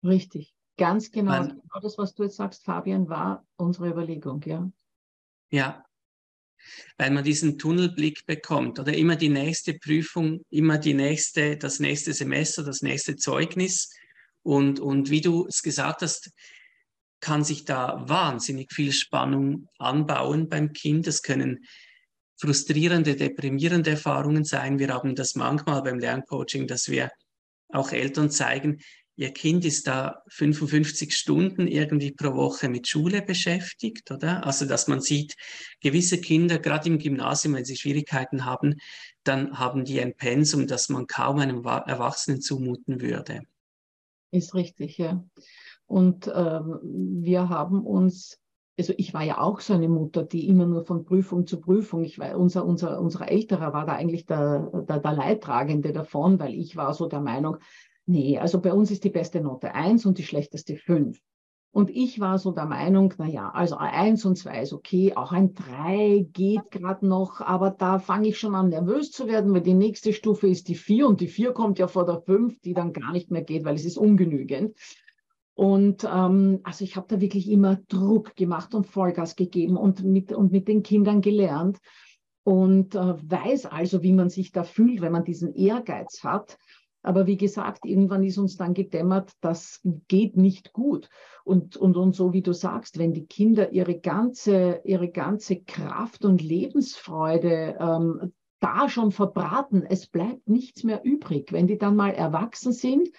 Richtig. Ganz genau. Man, genau das, was du jetzt sagst, Fabian, war unsere Überlegung, ja. Ja. Weil man diesen Tunnelblick bekommt oder immer die nächste Prüfung, immer die nächste, das nächste Semester, das nächste Zeugnis. Und, und wie du es gesagt hast, kann sich da wahnsinnig viel Spannung anbauen beim Kind. Es können frustrierende, deprimierende Erfahrungen sein. Wir haben das manchmal beim Lerncoaching, dass wir auch Eltern zeigen, ihr Kind ist da 55 Stunden irgendwie pro Woche mit Schule beschäftigt, oder? Also, dass man sieht, gewisse Kinder, gerade im Gymnasium, wenn sie Schwierigkeiten haben, dann haben die ein Pensum, das man kaum einem Erwachsenen zumuten würde. Ist richtig, ja. Und ähm, wir haben uns, also ich war ja auch so eine Mutter, die immer nur von Prüfung zu Prüfung, ich war, unser, unser, unser Älterer war da eigentlich der, der, der Leidtragende davon, weil ich war so der Meinung, nee, also bei uns ist die beste Note eins und die schlechteste fünf. Und ich war so der Meinung, na ja, also eins und zwei ist okay, auch ein drei geht gerade noch, aber da fange ich schon an nervös zu werden, weil die nächste Stufe ist die vier und die vier kommt ja vor der fünf, die dann gar nicht mehr geht, weil es ist ungenügend. Und ähm, also ich habe da wirklich immer Druck gemacht und Vollgas gegeben und mit, und mit den Kindern gelernt und äh, weiß also, wie man sich da fühlt, wenn man diesen Ehrgeiz hat. Aber wie gesagt, irgendwann ist uns dann gedämmert, das geht nicht gut. Und, und, und so wie du sagst, wenn die Kinder ihre ganze, ihre ganze Kraft und Lebensfreude ähm, da schon verbraten, es bleibt nichts mehr übrig. Wenn die dann mal erwachsen sind,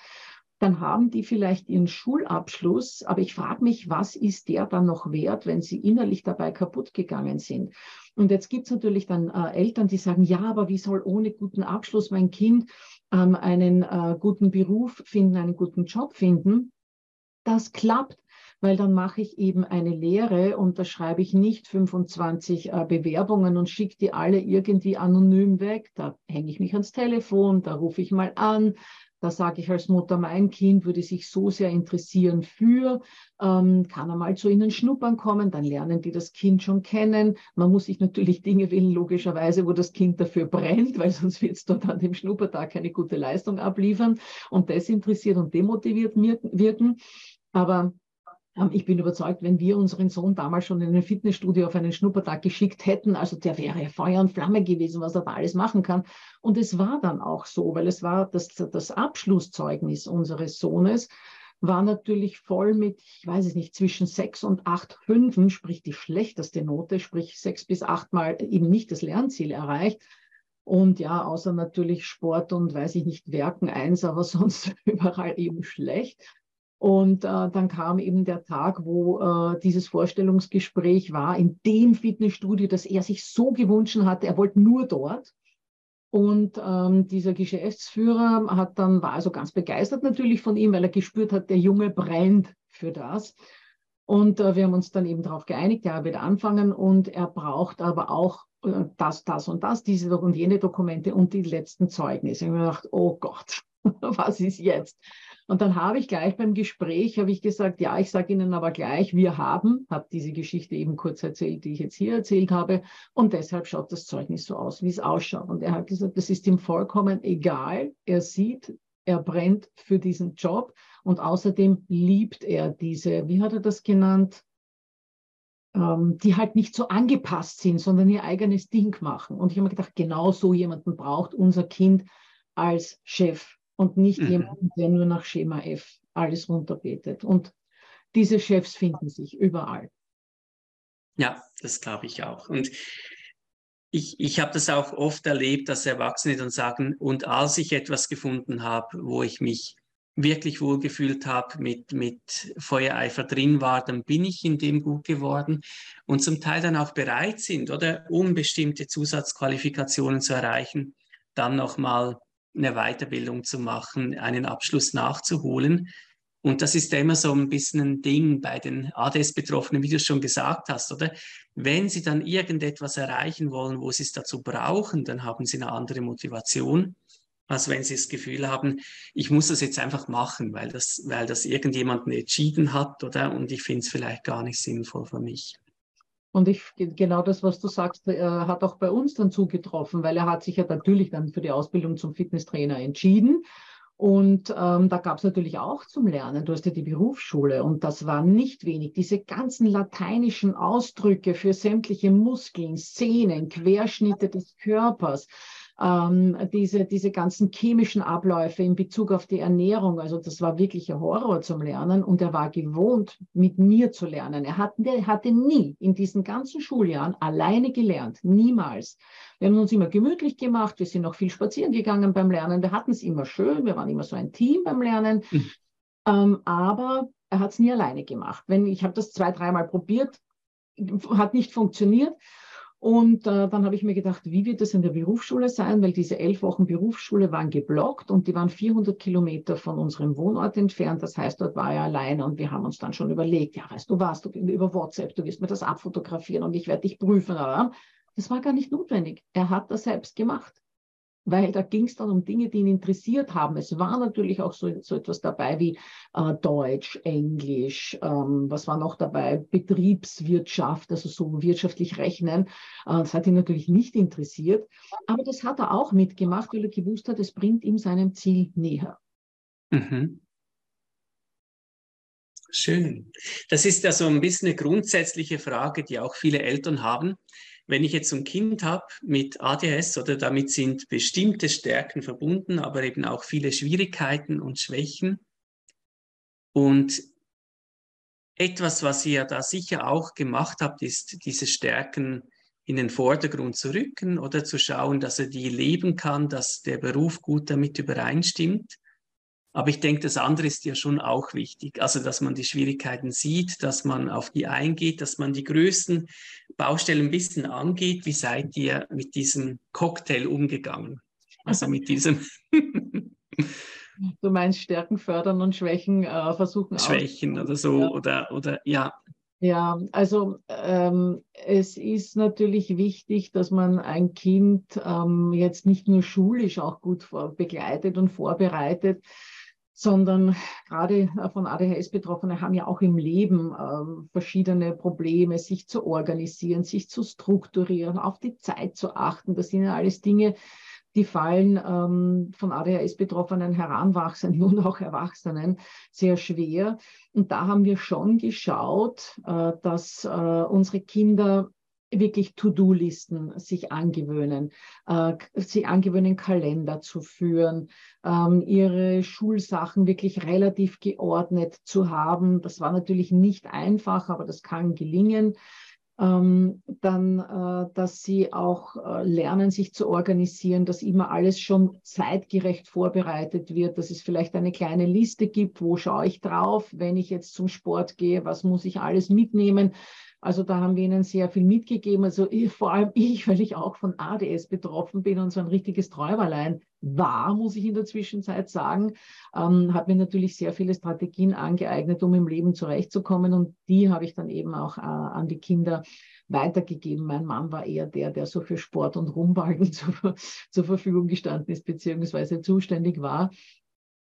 dann haben die vielleicht ihren Schulabschluss, aber ich frage mich, was ist der dann noch wert, wenn sie innerlich dabei kaputt gegangen sind? Und jetzt gibt es natürlich dann äh, Eltern, die sagen, ja, aber wie soll ohne guten Abschluss mein Kind ähm, einen äh, guten Beruf finden, einen guten Job finden? Das klappt, weil dann mache ich eben eine Lehre und da schreibe ich nicht 25 äh, Bewerbungen und schicke die alle irgendwie anonym weg. Da hänge ich mich ans Telefon, da rufe ich mal an, da sage ich als Mutter, mein Kind würde sich so sehr interessieren für, ähm, kann er mal zu Ihnen schnuppern kommen, dann lernen die das Kind schon kennen. Man muss sich natürlich Dinge wählen, logischerweise, wo das Kind dafür brennt, weil sonst wird es dort an dem Schnuppertag keine gute Leistung abliefern und desinteressiert und demotiviert wirken. Aber ich bin überzeugt, wenn wir unseren Sohn damals schon in ein Fitnessstudio auf einen Schnuppertag geschickt hätten, also der wäre Feuer und Flamme gewesen, was er da alles machen kann. Und es war dann auch so, weil es war das, das Abschlusszeugnis unseres Sohnes, war natürlich voll mit, ich weiß es nicht, zwischen sechs und acht Fünfen, sprich die schlechteste Note, sprich sechs bis acht Mal eben nicht das Lernziel erreicht. Und ja, außer natürlich Sport und weiß ich nicht, Werken eins, aber <laughs> sonst überall eben schlecht. Und äh, dann kam eben der Tag, wo äh, dieses Vorstellungsgespräch war, in dem Fitnessstudio, das er sich so gewünscht hatte. Er wollte nur dort. Und ähm, dieser Geschäftsführer hat dann, war also ganz begeistert natürlich von ihm, weil er gespürt hat, der Junge brennt für das. Und äh, wir haben uns dann eben darauf geeinigt, er wird anfangen und er braucht aber auch äh, das, das und das, diese und jene Dokumente und die letzten Zeugnisse. Ich habe mir gedacht, oh Gott, <laughs> was ist jetzt? Und dann habe ich gleich beim Gespräch, habe ich gesagt, ja, ich sage Ihnen aber gleich, wir haben, habe diese Geschichte eben kurz erzählt, die ich jetzt hier erzählt habe. Und deshalb schaut das Zeugnis so aus, wie es ausschaut. Und er hat gesagt, das ist ihm vollkommen egal. Er sieht, er brennt für diesen Job. Und außerdem liebt er diese, wie hat er das genannt? Ähm, die halt nicht so angepasst sind, sondern ihr eigenes Ding machen. Und ich habe mir gedacht, genau so jemanden braucht unser Kind als Chef und nicht mhm. jemanden, der nur nach Schema F alles runterbetet. Und diese Chefs finden sich überall. Ja, das glaube ich auch. Und ich, ich habe das auch oft erlebt, dass Erwachsene dann sagen, und als ich etwas gefunden habe, wo ich mich wirklich wohlgefühlt habe, mit, mit Feuereifer drin war, dann bin ich in dem gut geworden und zum Teil dann auch bereit sind, oder um bestimmte Zusatzqualifikationen zu erreichen, dann nochmal eine Weiterbildung zu machen, einen Abschluss nachzuholen. Und das ist immer so ein bisschen ein Ding bei den ADS-Betroffenen, wie du schon gesagt hast, oder? Wenn sie dann irgendetwas erreichen wollen, wo sie es dazu brauchen, dann haben sie eine andere Motivation, als wenn sie das Gefühl haben, ich muss das jetzt einfach machen, weil das, weil das irgendjemand entschieden hat, oder? Und ich finde es vielleicht gar nicht sinnvoll für mich. Und ich, genau das, was du sagst, äh, hat auch bei uns dann zugetroffen, weil er hat sich ja natürlich dann für die Ausbildung zum Fitnesstrainer entschieden und ähm, da gab es natürlich auch zum Lernen, du hast ja die Berufsschule und das war nicht wenig. Diese ganzen lateinischen Ausdrücke für sämtliche Muskeln, Szenen, Querschnitte des Körpers, ähm, diese, diese ganzen chemischen Abläufe in Bezug auf die Ernährung. Also das war wirklich ein Horror zum Lernen und er war gewohnt, mit mir zu lernen. Er, hat, er hatte nie in diesen ganzen Schuljahren alleine gelernt, niemals. Wir haben uns immer gemütlich gemacht, wir sind noch viel spazieren gegangen beim Lernen, wir hatten es immer schön, wir waren immer so ein Team beim Lernen. Mhm. Ähm, aber er hat es nie alleine gemacht. Wenn ich habe das zwei, dreimal probiert, hat nicht funktioniert. Und äh, dann habe ich mir gedacht, wie wird das in der Berufsschule sein? Weil diese elf Wochen Berufsschule waren geblockt und die waren 400 Kilometer von unserem Wohnort entfernt. Das heißt, dort war er alleine und wir haben uns dann schon überlegt, ja, weißt du was, du über WhatsApp, du wirst mir das abfotografieren und ich werde dich prüfen. Das war gar nicht notwendig. Er hat das selbst gemacht weil da ging es dann um Dinge, die ihn interessiert haben. Es war natürlich auch so, so etwas dabei wie äh, Deutsch, Englisch, ähm, was war noch dabei? Betriebswirtschaft, also so wirtschaftlich rechnen. Äh, das hat ihn natürlich nicht interessiert, aber das hat er auch mitgemacht, weil er gewusst hat, es bringt ihm seinem Ziel näher. Mhm. Schön. Das ist ja so ein bisschen eine grundsätzliche Frage, die auch viele Eltern haben wenn ich jetzt ein Kind habe mit ADHS oder damit sind bestimmte Stärken verbunden, aber eben auch viele Schwierigkeiten und Schwächen. Und etwas, was ihr da sicher auch gemacht habt, ist diese Stärken in den Vordergrund zu rücken oder zu schauen, dass er die leben kann, dass der Beruf gut damit übereinstimmt. Aber ich denke, das andere ist ja schon auch wichtig. Also, dass man die Schwierigkeiten sieht, dass man auf die eingeht, dass man die größten Baustellen ein bisschen angeht. Wie seid ihr mit diesem Cocktail umgegangen? Also mit <laughs> diesem. du meinst Stärken fördern und Schwächen äh, versuchen. Schwächen oder so, ja. oder, oder ja. Ja, also ähm, es ist natürlich wichtig, dass man ein Kind ähm, jetzt nicht nur schulisch auch gut begleitet und vorbereitet, sondern gerade äh, von ADHS-Betroffene haben ja auch im Leben äh, verschiedene Probleme, sich zu organisieren, sich zu strukturieren, auf die Zeit zu achten. Das sind ja alles Dinge, die fallen ähm, von ADHS-Betroffenen Heranwachsenden <laughs> und auch Erwachsenen sehr schwer. Und da haben wir schon geschaut, äh, dass äh, unsere Kinder wirklich To-Do-Listen sich angewöhnen, äh, sie angewöhnen, Kalender zu führen, ähm, ihre Schulsachen wirklich relativ geordnet zu haben. Das war natürlich nicht einfach, aber das kann gelingen. Ähm, dann, äh, dass sie auch äh, lernen, sich zu organisieren, dass immer alles schon zeitgerecht vorbereitet wird, dass es vielleicht eine kleine Liste gibt, wo schaue ich drauf, wenn ich jetzt zum Sport gehe, was muss ich alles mitnehmen, also da haben wir ihnen sehr viel mitgegeben. Also ich, vor allem ich, <laughs> weil ich auch von ADS betroffen bin und so ein richtiges Träumerlein war, muss ich in der Zwischenzeit sagen, ähm, hat mir natürlich sehr viele Strategien angeeignet, um im Leben zurechtzukommen. Und die habe ich dann eben auch äh, an die Kinder weitergegeben. Mein Mann war eher der, der so für Sport und Rumbalgen <laughs> zur, zur Verfügung gestanden ist, beziehungsweise zuständig war.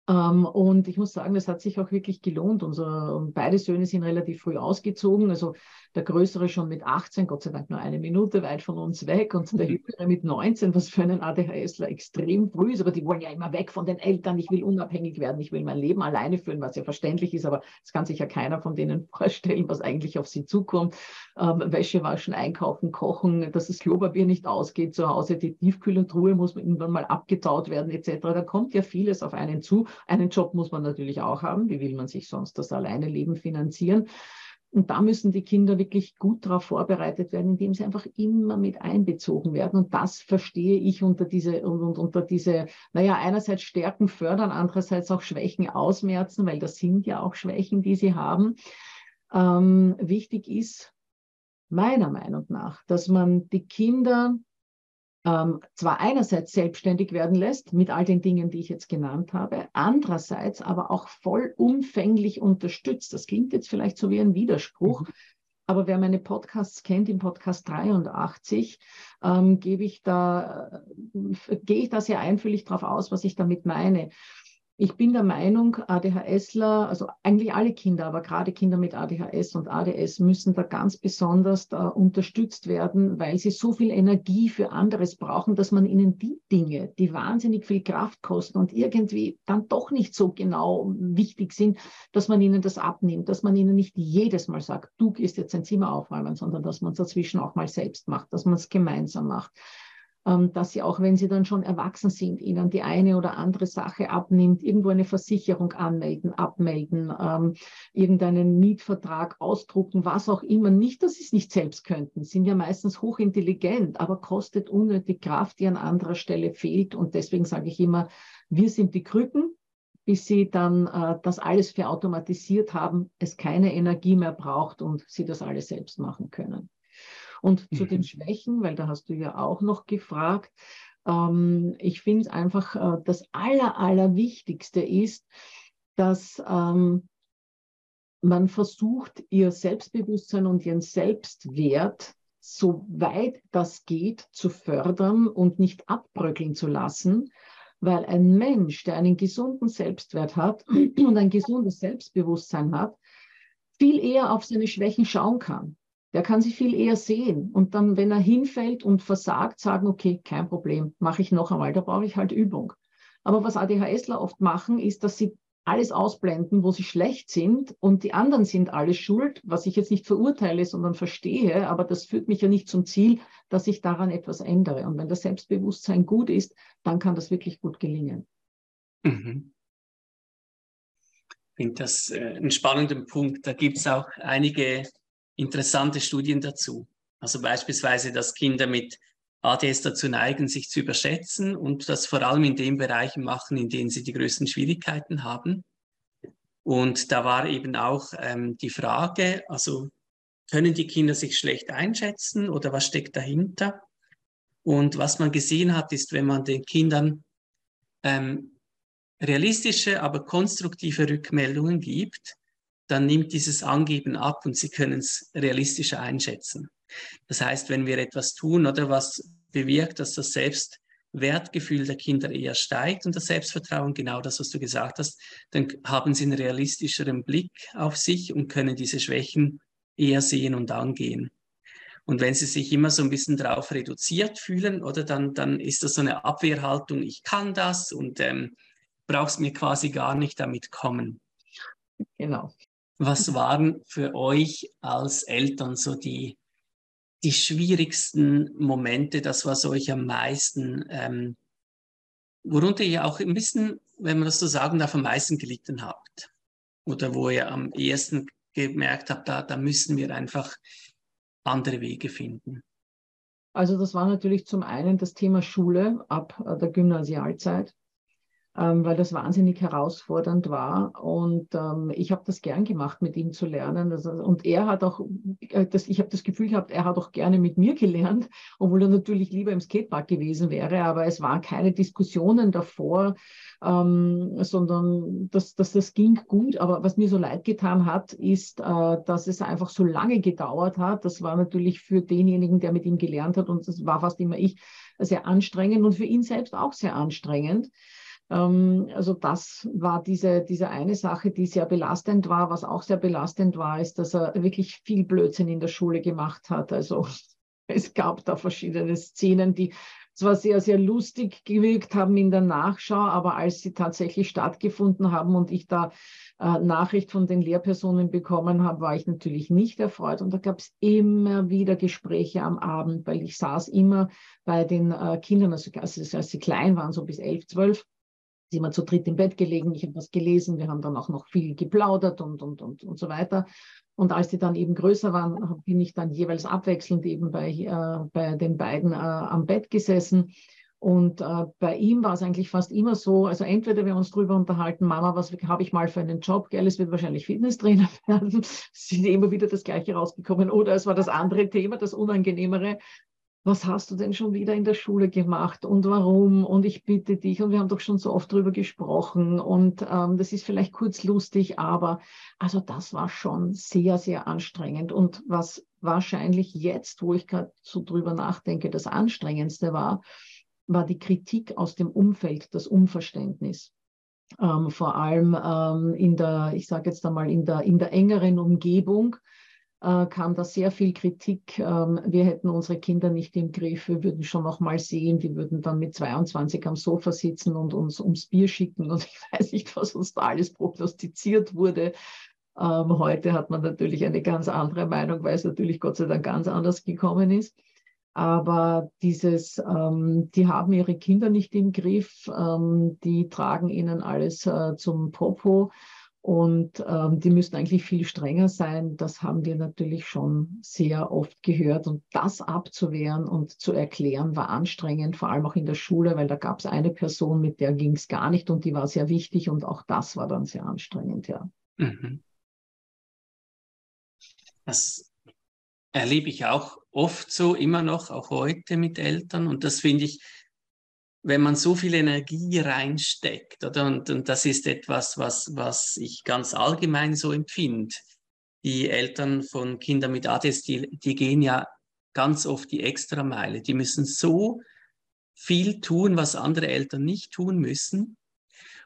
Ähm, und ich muss sagen, das hat sich auch wirklich gelohnt. Unser, beide Söhne sind relativ früh ausgezogen. Also der Größere schon mit 18, Gott sei Dank nur eine Minute weit von uns weg. Und der mhm. Jüngere mit 19, was für einen ADHSler extrem früh ist. Aber die wollen ja immer weg von den Eltern. Ich will unabhängig werden. Ich will mein Leben alleine führen, was ja verständlich ist. Aber es kann sich ja keiner von denen <laughs> vorstellen, was eigentlich auf sie zukommt. Ähm, Wäsche waschen, einkaufen, kochen, dass das Klopapier nicht ausgeht zu Hause. Die Tiefkühltruhe muss irgendwann mal abgetaut werden, etc. Da kommt ja vieles auf einen zu. Einen Job muss man natürlich auch haben. Wie will man sich sonst das alleine Leben finanzieren? Und da müssen die Kinder wirklich gut darauf vorbereitet werden, indem sie einfach immer mit einbezogen werden. Und das verstehe ich unter diese, unter diese, naja, einerseits Stärken fördern, andererseits auch Schwächen ausmerzen, weil das sind ja auch Schwächen, die sie haben. Ähm, wichtig ist, meiner Meinung nach, dass man die Kinder ähm, zwar einerseits selbstständig werden lässt mit all den Dingen, die ich jetzt genannt habe, andererseits aber auch vollumfänglich unterstützt. Das klingt jetzt vielleicht so wie ein Widerspruch, mhm. aber wer meine Podcasts kennt, im Podcast 83, ähm, gebe ich da, äh, gehe ich da sehr einfühlig drauf aus, was ich damit meine. Ich bin der Meinung, ADHSler, also eigentlich alle Kinder, aber gerade Kinder mit ADHS und ADS müssen da ganz besonders da unterstützt werden, weil sie so viel Energie für anderes brauchen, dass man ihnen die Dinge, die wahnsinnig viel Kraft kosten und irgendwie dann doch nicht so genau wichtig sind, dass man ihnen das abnimmt, dass man ihnen nicht jedes Mal sagt, du gehst jetzt ein Zimmer aufräumen, sondern dass man es dazwischen auch mal selbst macht, dass man es gemeinsam macht. Ähm, dass sie auch, wenn sie dann schon erwachsen sind, ihnen die eine oder andere Sache abnimmt, irgendwo eine Versicherung anmelden, abmelden, ähm, irgendeinen Mietvertrag ausdrucken, was auch immer. Nicht, dass sie es nicht selbst könnten, sind ja meistens hochintelligent, aber kostet unnötig Kraft, die an anderer Stelle fehlt. Und deswegen sage ich immer, wir sind die Krücken, bis sie dann äh, das alles verautomatisiert haben, es keine Energie mehr braucht und sie das alles selbst machen können. Und mhm. zu den mhm. Schwächen, weil da hast du ja auch noch gefragt, ähm, ich finde einfach, äh, das Aller, Allerwichtigste ist, dass ähm, man versucht, ihr Selbstbewusstsein und ihren Selbstwert so weit das geht zu fördern und nicht abbröckeln zu lassen, weil ein Mensch, der einen gesunden Selbstwert hat <clears throat> und ein gesundes Selbstbewusstsein hat, viel eher auf seine Schwächen schauen kann der kann sich viel eher sehen und dann, wenn er hinfällt und versagt, sagen, okay, kein Problem, mache ich noch einmal, da brauche ich halt Übung. Aber was ADHSler oft machen, ist, dass sie alles ausblenden, wo sie schlecht sind und die anderen sind alles schuld, was ich jetzt nicht verurteile, sondern verstehe, aber das führt mich ja nicht zum Ziel, dass ich daran etwas ändere. Und wenn das Selbstbewusstsein gut ist, dann kann das wirklich gut gelingen. Mhm. Ich finde das äh, einen spannenden Punkt. Da gibt es auch einige interessante Studien dazu. Also beispielsweise, dass Kinder mit ADS dazu neigen, sich zu überschätzen und das vor allem in den Bereichen machen, in denen sie die größten Schwierigkeiten haben. Und da war eben auch ähm, die Frage, also können die Kinder sich schlecht einschätzen oder was steckt dahinter? Und was man gesehen hat, ist, wenn man den Kindern ähm, realistische, aber konstruktive Rückmeldungen gibt, dann nimmt dieses Angeben ab und Sie können es realistischer einschätzen. Das heißt, wenn wir etwas tun oder was bewirkt, dass das Selbstwertgefühl der Kinder eher steigt und das Selbstvertrauen, genau das, was du gesagt hast, dann haben sie einen realistischeren Blick auf sich und können diese Schwächen eher sehen und angehen. Und wenn sie sich immer so ein bisschen darauf reduziert fühlen, oder dann, dann ist das so eine Abwehrhaltung, ich kann das und ähm, brauchst mir quasi gar nicht damit kommen. Genau. Was waren für euch als Eltern so die, die schwierigsten Momente? Das, was euch am meisten, ähm, worunter ihr auch ein bisschen, wenn man das so sagen darf, am meisten gelitten habt? Oder wo ihr am ehesten gemerkt habt, da, da müssen wir einfach andere Wege finden? Also das war natürlich zum einen das Thema Schule ab äh, der Gymnasialzeit ähm, weil das wahnsinnig herausfordernd war. Und ähm, ich habe das gern gemacht, mit ihm zu lernen. Also, und er hat auch, äh, das, ich habe das Gefühl gehabt, er hat auch gerne mit mir gelernt, obwohl er natürlich lieber im Skatepark gewesen wäre. Aber es waren keine Diskussionen davor, ähm, sondern das, das, das ging gut. Aber was mir so leid getan hat, ist, äh, dass es einfach so lange gedauert hat. Das war natürlich für denjenigen, der mit ihm gelernt hat, und das war fast immer ich, sehr anstrengend und für ihn selbst auch sehr anstrengend. Ähm, also das war diese, diese eine Sache, die sehr belastend war. Was auch sehr belastend war, ist, dass er wirklich viel Blödsinn in der Schule gemacht hat. Also <laughs> es gab da verschiedene Szenen, die zwar sehr, sehr lustig gewirkt haben in der Nachschau, aber als sie tatsächlich stattgefunden haben und ich da äh, Nachricht von den Lehrpersonen bekommen habe, war ich natürlich nicht erfreut. Und da gab es immer wieder Gespräche am Abend, weil ich saß immer bei den äh, Kindern, also, also als sie klein waren, so bis elf, zwölf, sind wir zu dritt im Bett gelegen, ich habe was gelesen, wir haben dann auch noch viel geplaudert und, und, und, und so weiter. Und als die dann eben größer waren, bin ich dann jeweils abwechselnd eben bei, äh, bei den beiden äh, am Bett gesessen. Und äh, bei ihm war es eigentlich fast immer so, also entweder wir uns drüber unterhalten, Mama, was habe ich mal für einen Job? Gell, es wird wahrscheinlich Fitnesstrainer <laughs> werden. Es sind immer wieder das Gleiche rausgekommen. Oder es war das andere Thema, das Unangenehmere. Was hast du denn schon wieder in der Schule gemacht und warum und ich bitte dich und wir haben doch schon so oft drüber gesprochen und ähm, das ist vielleicht kurz lustig, aber also das war schon sehr, sehr anstrengend und was wahrscheinlich jetzt, wo ich gerade so drüber nachdenke, das anstrengendste war, war die Kritik aus dem Umfeld, das Unverständnis. Ähm, vor allem ähm, in der, ich sage jetzt einmal, in der, in der engeren Umgebung äh, kam da sehr viel Kritik. Ähm, wir hätten unsere Kinder nicht im Griff. Wir würden schon noch mal sehen, wir würden dann mit 22 am Sofa sitzen und uns ums Bier schicken und <laughs> ich weiß nicht, was uns da alles prognostiziert wurde. Ähm, heute hat man natürlich eine ganz andere Meinung, weil es natürlich Gott sei Dank ganz anders gekommen ist. Aber dieses, ähm, die haben ihre Kinder nicht im Griff, ähm, die tragen ihnen alles äh, zum Popo und ähm, die müssten eigentlich viel strenger sein. Das haben wir natürlich schon sehr oft gehört. Und das abzuwehren und zu erklären, war anstrengend, vor allem auch in der Schule, weil da gab es eine Person, mit der ging es gar nicht und die war sehr wichtig. Und auch das war dann sehr anstrengend, ja. Mhm. Das erlebe ich auch oft so, immer noch, auch heute mit Eltern. Und das finde ich wenn man so viel Energie reinsteckt, oder? Und, und das ist etwas, was, was ich ganz allgemein so empfinde. Die Eltern von Kindern mit ADS, die, die gehen ja ganz oft die Extrameile. Die müssen so viel tun, was andere Eltern nicht tun müssen.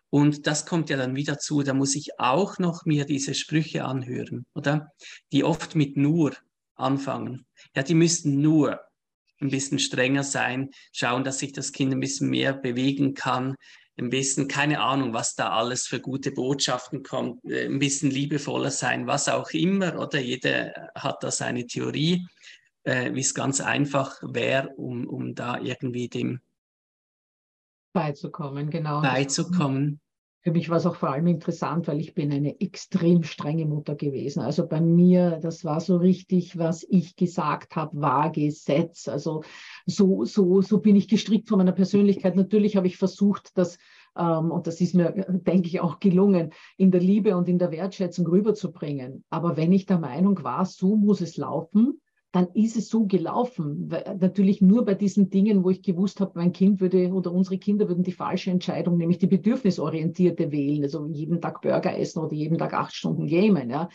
Und das kommt ja dann wieder zu, da muss ich auch noch mir diese Sprüche anhören, oder? Die oft mit nur anfangen. Ja, die müssten nur ein bisschen strenger sein, schauen, dass sich das Kind ein bisschen mehr bewegen kann, ein bisschen, keine Ahnung, was da alles für gute Botschaften kommt, äh, ein bisschen liebevoller sein, was auch immer, oder jeder hat da seine Theorie, äh, wie es ganz einfach wäre, um, um da irgendwie dem beizukommen, genau. Beizukommen. Für mich war es auch vor allem interessant, weil ich bin eine extrem strenge Mutter gewesen. Also bei mir, das war so richtig, was ich gesagt habe, war Gesetz. Also so, so, so bin ich gestrickt von meiner Persönlichkeit. Natürlich habe ich versucht, das ähm, und das ist mir, denke ich, auch gelungen, in der Liebe und in der Wertschätzung rüberzubringen. Aber wenn ich der Meinung war, so muss es laufen, dann ist es so gelaufen. Natürlich nur bei diesen Dingen, wo ich gewusst habe, mein Kind würde oder unsere Kinder würden die falsche Entscheidung, nämlich die bedürfnisorientierte wählen, also jeden Tag Burger essen oder jeden Tag acht Stunden gamen, ja.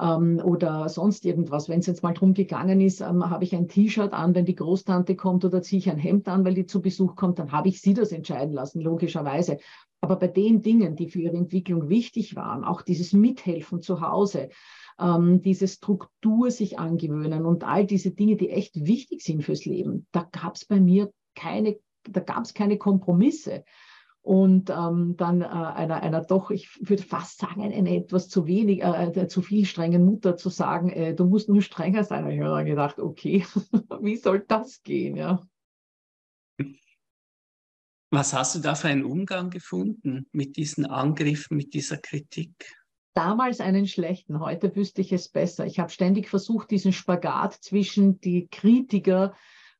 Ähm, oder sonst irgendwas. Wenn es jetzt mal drum gegangen ist, ähm, habe ich ein T-Shirt an, wenn die Großtante kommt oder ziehe ich ein Hemd an, weil die zu Besuch kommt, dann habe ich sie das entscheiden lassen, logischerweise. Aber bei den Dingen, die für ihre Entwicklung wichtig waren, auch dieses Mithelfen zu Hause, ähm, diese Struktur sich angewöhnen und all diese Dinge, die echt wichtig sind fürs Leben. Da gab es bei mir keine, da gab es keine Kompromisse. Und ähm, dann äh, einer, einer doch, ich würde fast sagen, eine etwas zu wenig, äh, äh zu viel strengen Mutter zu sagen, äh, du musst nur strenger sein. Ich habe dann gedacht, okay, <laughs> wie soll das gehen? Ja. Was hast du da für einen Umgang gefunden mit diesen Angriffen, mit dieser Kritik? Damals einen schlechten, heute wüsste ich es besser. Ich habe ständig versucht, diesen Spagat zwischen die Kritiker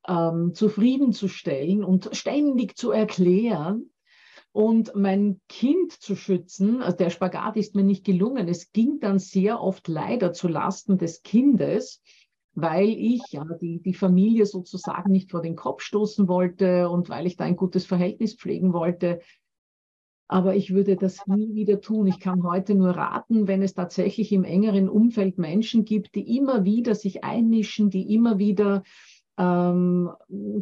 ähm, zufriedenzustellen und ständig zu erklären und mein Kind zu schützen. Also der Spagat ist mir nicht gelungen. Es ging dann sehr oft leider zu Lasten des Kindes, weil ich ja die, die Familie sozusagen nicht vor den Kopf stoßen wollte und weil ich da ein gutes Verhältnis pflegen wollte, aber ich würde das nie wieder tun. Ich kann heute nur raten, wenn es tatsächlich im engeren Umfeld Menschen gibt, die immer wieder sich einmischen, die immer wieder ähm,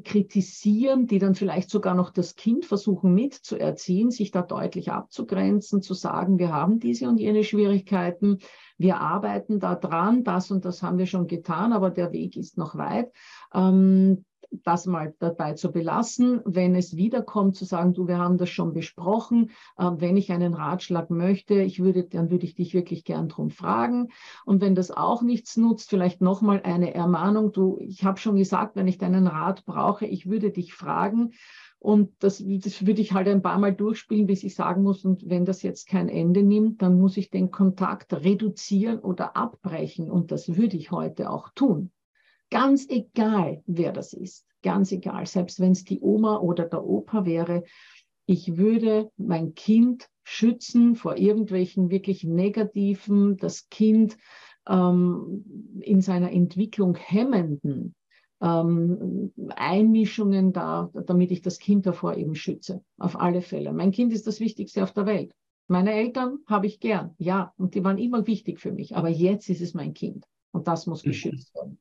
kritisieren, die dann vielleicht sogar noch das Kind versuchen mitzuerziehen, sich da deutlich abzugrenzen, zu sagen, wir haben diese und jene Schwierigkeiten, wir arbeiten da dran, das und das haben wir schon getan, aber der Weg ist noch weit. Ähm, das mal dabei zu belassen. Wenn es wiederkommt, zu sagen, du, wir haben das schon besprochen. Äh, wenn ich einen Ratschlag möchte, ich würde, dann würde ich dich wirklich gern drum fragen. Und wenn das auch nichts nutzt, vielleicht nochmal eine Ermahnung. Du, ich habe schon gesagt, wenn ich deinen Rat brauche, ich würde dich fragen. Und das, das würde ich halt ein paar Mal durchspielen, bis ich sagen muss, und wenn das jetzt kein Ende nimmt, dann muss ich den Kontakt reduzieren oder abbrechen. Und das würde ich heute auch tun. Ganz egal, wer das ist. Ganz egal. Selbst wenn es die Oma oder der Opa wäre. Ich würde mein Kind schützen vor irgendwelchen wirklich negativen, das Kind ähm, in seiner Entwicklung hemmenden ähm, Einmischungen da, damit ich das Kind davor eben schütze. Auf alle Fälle. Mein Kind ist das Wichtigste auf der Welt. Meine Eltern habe ich gern, ja, und die waren immer wichtig für mich. Aber jetzt ist es mein Kind und das muss mhm. geschützt werden.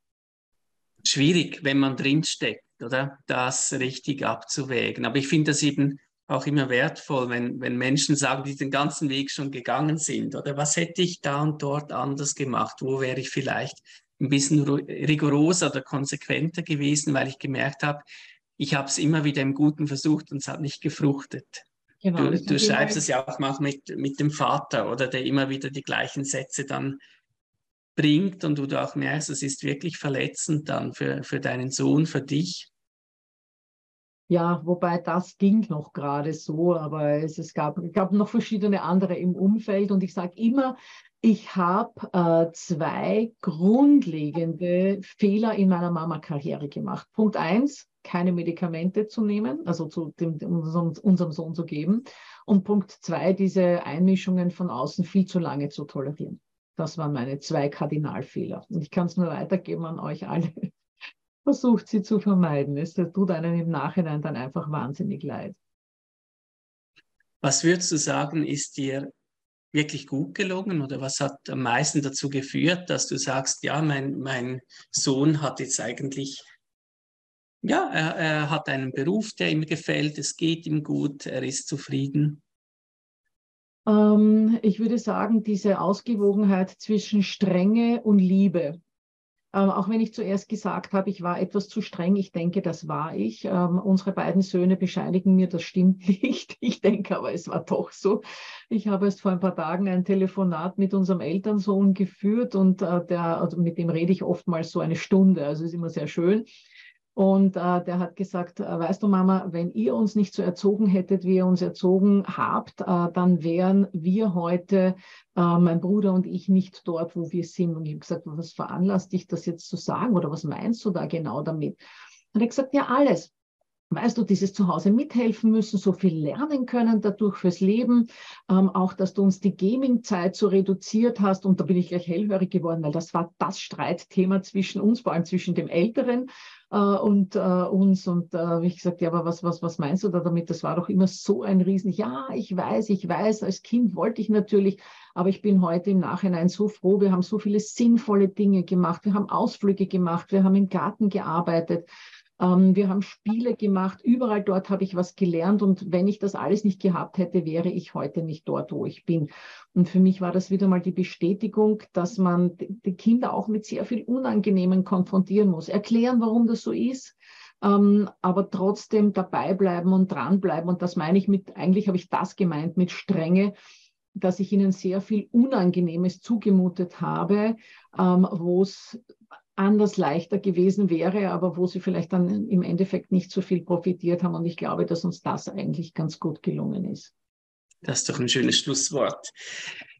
Schwierig, wenn man drinsteckt, oder? Das richtig abzuwägen. Aber ich finde das eben auch immer wertvoll, wenn, wenn Menschen sagen, die den ganzen Weg schon gegangen sind. Oder was hätte ich da und dort anders gemacht? Wo wäre ich vielleicht ein bisschen rigoroser oder konsequenter gewesen, weil ich gemerkt habe, ich habe es immer wieder im Guten versucht und es hat nicht gefruchtet. Genau, du, du schreibst es ja auch mal mit, mit dem Vater oder der immer wieder die gleichen Sätze dann bringt und wo du auch merkst, es ist wirklich verletzend dann für, für deinen Sohn, für dich. Ja, wobei das ging noch gerade so, aber es, es gab, gab noch verschiedene andere im Umfeld und ich sage immer, ich habe äh, zwei grundlegende Fehler in meiner Mama-Karriere gemacht. Punkt eins, keine Medikamente zu nehmen, also zu dem, unserem, unserem Sohn zu geben. Und Punkt zwei, diese Einmischungen von außen viel zu lange zu tolerieren. Das waren meine zwei Kardinalfehler. Und ich kann es nur weitergeben an euch alle. <laughs> Versucht sie zu vermeiden. Es tut einem im Nachhinein dann einfach wahnsinnig leid. Was würdest du sagen, ist dir wirklich gut gelungen oder was hat am meisten dazu geführt, dass du sagst, ja, mein, mein Sohn hat jetzt eigentlich, ja, er, er hat einen Beruf, der ihm gefällt, es geht ihm gut, er ist zufrieden? Ähm, ich würde sagen, diese Ausgewogenheit zwischen Strenge und Liebe. Ähm, auch wenn ich zuerst gesagt habe, ich war etwas zu streng, ich denke, das war ich. Ähm, unsere beiden Söhne bescheinigen mir, das stimmt <laughs> nicht. Ich denke aber, es war doch so. Ich habe erst vor ein paar Tagen ein Telefonat mit unserem Elternsohn geführt und äh, der, also mit dem rede ich oftmals so eine Stunde, also ist immer sehr schön. Und äh, der hat gesagt, äh, weißt du Mama, wenn ihr uns nicht so erzogen hättet, wie ihr uns erzogen habt, äh, dann wären wir heute, äh, mein Bruder und ich, nicht dort, wo wir sind. Und ich habe gesagt, was veranlasst dich das jetzt zu sagen oder was meinst du da genau damit? Und er hat gesagt, ja alles weißt du, dieses Zuhause mithelfen müssen, so viel lernen können dadurch fürs Leben, ähm, auch, dass du uns die Gaming-Zeit so reduziert hast und da bin ich gleich hellhörig geworden, weil das war das Streitthema zwischen uns, vor allem zwischen dem Älteren äh, und äh, uns und äh, ich gesagt, ja, aber was, was, was meinst du da damit? Das war doch immer so ein Riesen, ja, ich weiß, ich weiß, als Kind wollte ich natürlich, aber ich bin heute im Nachhinein so froh, wir haben so viele sinnvolle Dinge gemacht, wir haben Ausflüge gemacht, wir haben im Garten gearbeitet, wir haben Spiele gemacht. Überall dort habe ich was gelernt. Und wenn ich das alles nicht gehabt hätte, wäre ich heute nicht dort, wo ich bin. Und für mich war das wieder mal die Bestätigung, dass man die Kinder auch mit sehr viel Unangenehmen konfrontieren muss. Erklären, warum das so ist. Ähm, aber trotzdem dabei bleiben und dranbleiben. Und das meine ich mit, eigentlich habe ich das gemeint mit Strenge, dass ich ihnen sehr viel Unangenehmes zugemutet habe, ähm, wo es anders leichter gewesen wäre, aber wo sie vielleicht dann im Endeffekt nicht so viel profitiert haben. Und ich glaube, dass uns das eigentlich ganz gut gelungen ist. Das ist doch ein schönes Schlusswort.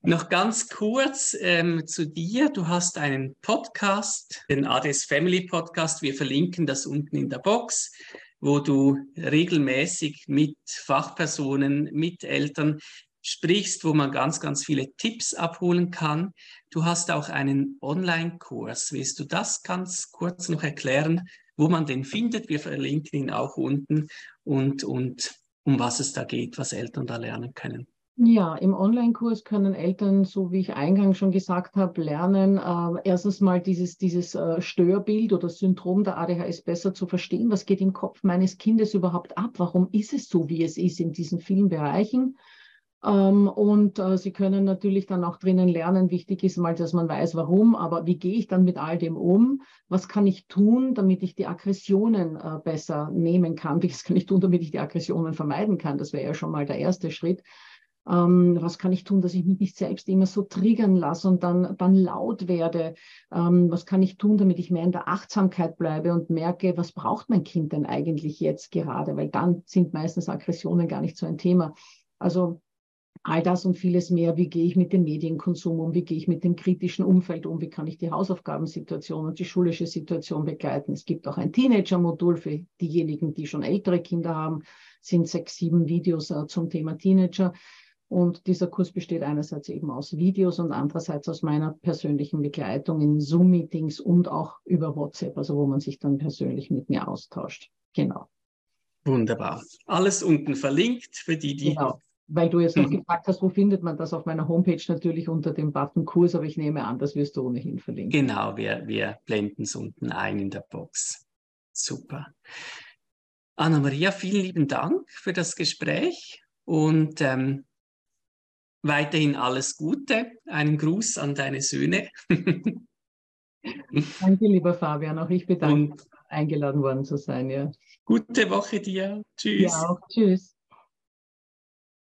Noch ganz kurz ähm, zu dir. Du hast einen Podcast, den ADS Family Podcast. Wir verlinken das unten in der Box, wo du regelmäßig mit Fachpersonen, mit Eltern sprichst, wo man ganz, ganz viele Tipps abholen kann. Du hast auch einen Online-Kurs. Willst du das ganz kurz noch erklären, wo man den findet? Wir verlinken ihn auch unten und, und um was es da geht, was Eltern da lernen können. Ja, im Online-Kurs können Eltern, so wie ich eingangs schon gesagt habe, lernen, äh, erstens mal dieses, dieses äh, Störbild oder Syndrom der ADHS besser zu verstehen. Was geht im Kopf meines Kindes überhaupt ab? Warum ist es so, wie es ist in diesen vielen Bereichen? Ähm, und äh, Sie können natürlich dann auch drinnen lernen. Wichtig ist mal, dass man weiß, warum, aber wie gehe ich dann mit all dem um? Was kann ich tun, damit ich die Aggressionen äh, besser nehmen kann? <laughs> Was kann ich tun, damit ich die Aggressionen vermeiden kann? Das wäre ja schon mal der erste Schritt. Ähm, was kann ich tun, dass ich mich nicht selbst immer so triggern lasse und dann, dann laut werde? Ähm, was kann ich tun, damit ich mehr in der Achtsamkeit bleibe und merke, was braucht mein Kind denn eigentlich jetzt gerade? Weil dann sind meistens Aggressionen gar nicht so ein Thema. Also all das und vieles mehr. Wie gehe ich mit dem Medienkonsum um? Wie gehe ich mit dem kritischen Umfeld um? Wie kann ich die Hausaufgabensituation und die schulische Situation begleiten? Es gibt auch ein Teenager-Modul für diejenigen, die schon ältere Kinder haben, sind sechs, sieben Videos äh, zum Thema Teenager. Und dieser Kurs besteht einerseits eben aus Videos und andererseits aus meiner persönlichen Begleitung in Zoom-Meetings und auch über WhatsApp, also wo man sich dann persönlich mit mir austauscht. Genau. Wunderbar. Alles unten verlinkt für die, die. Genau. Weil du jetzt noch mhm. gefragt hast, wo findet man das auf meiner Homepage natürlich unter dem Button Kurs, aber ich nehme an, das wirst du ohnehin verlinken. Genau, wir, wir blenden es unten ein in der Box. Super. Anna-Maria, vielen lieben Dank für das Gespräch und ähm, weiterhin alles Gute. Einen Gruß an deine Söhne. <laughs> Danke, lieber Fabian. Auch ich bedanke mich, eingeladen worden zu sein. Ja. Gute Woche dir. Tschüss. Ja, auch. Tschüss.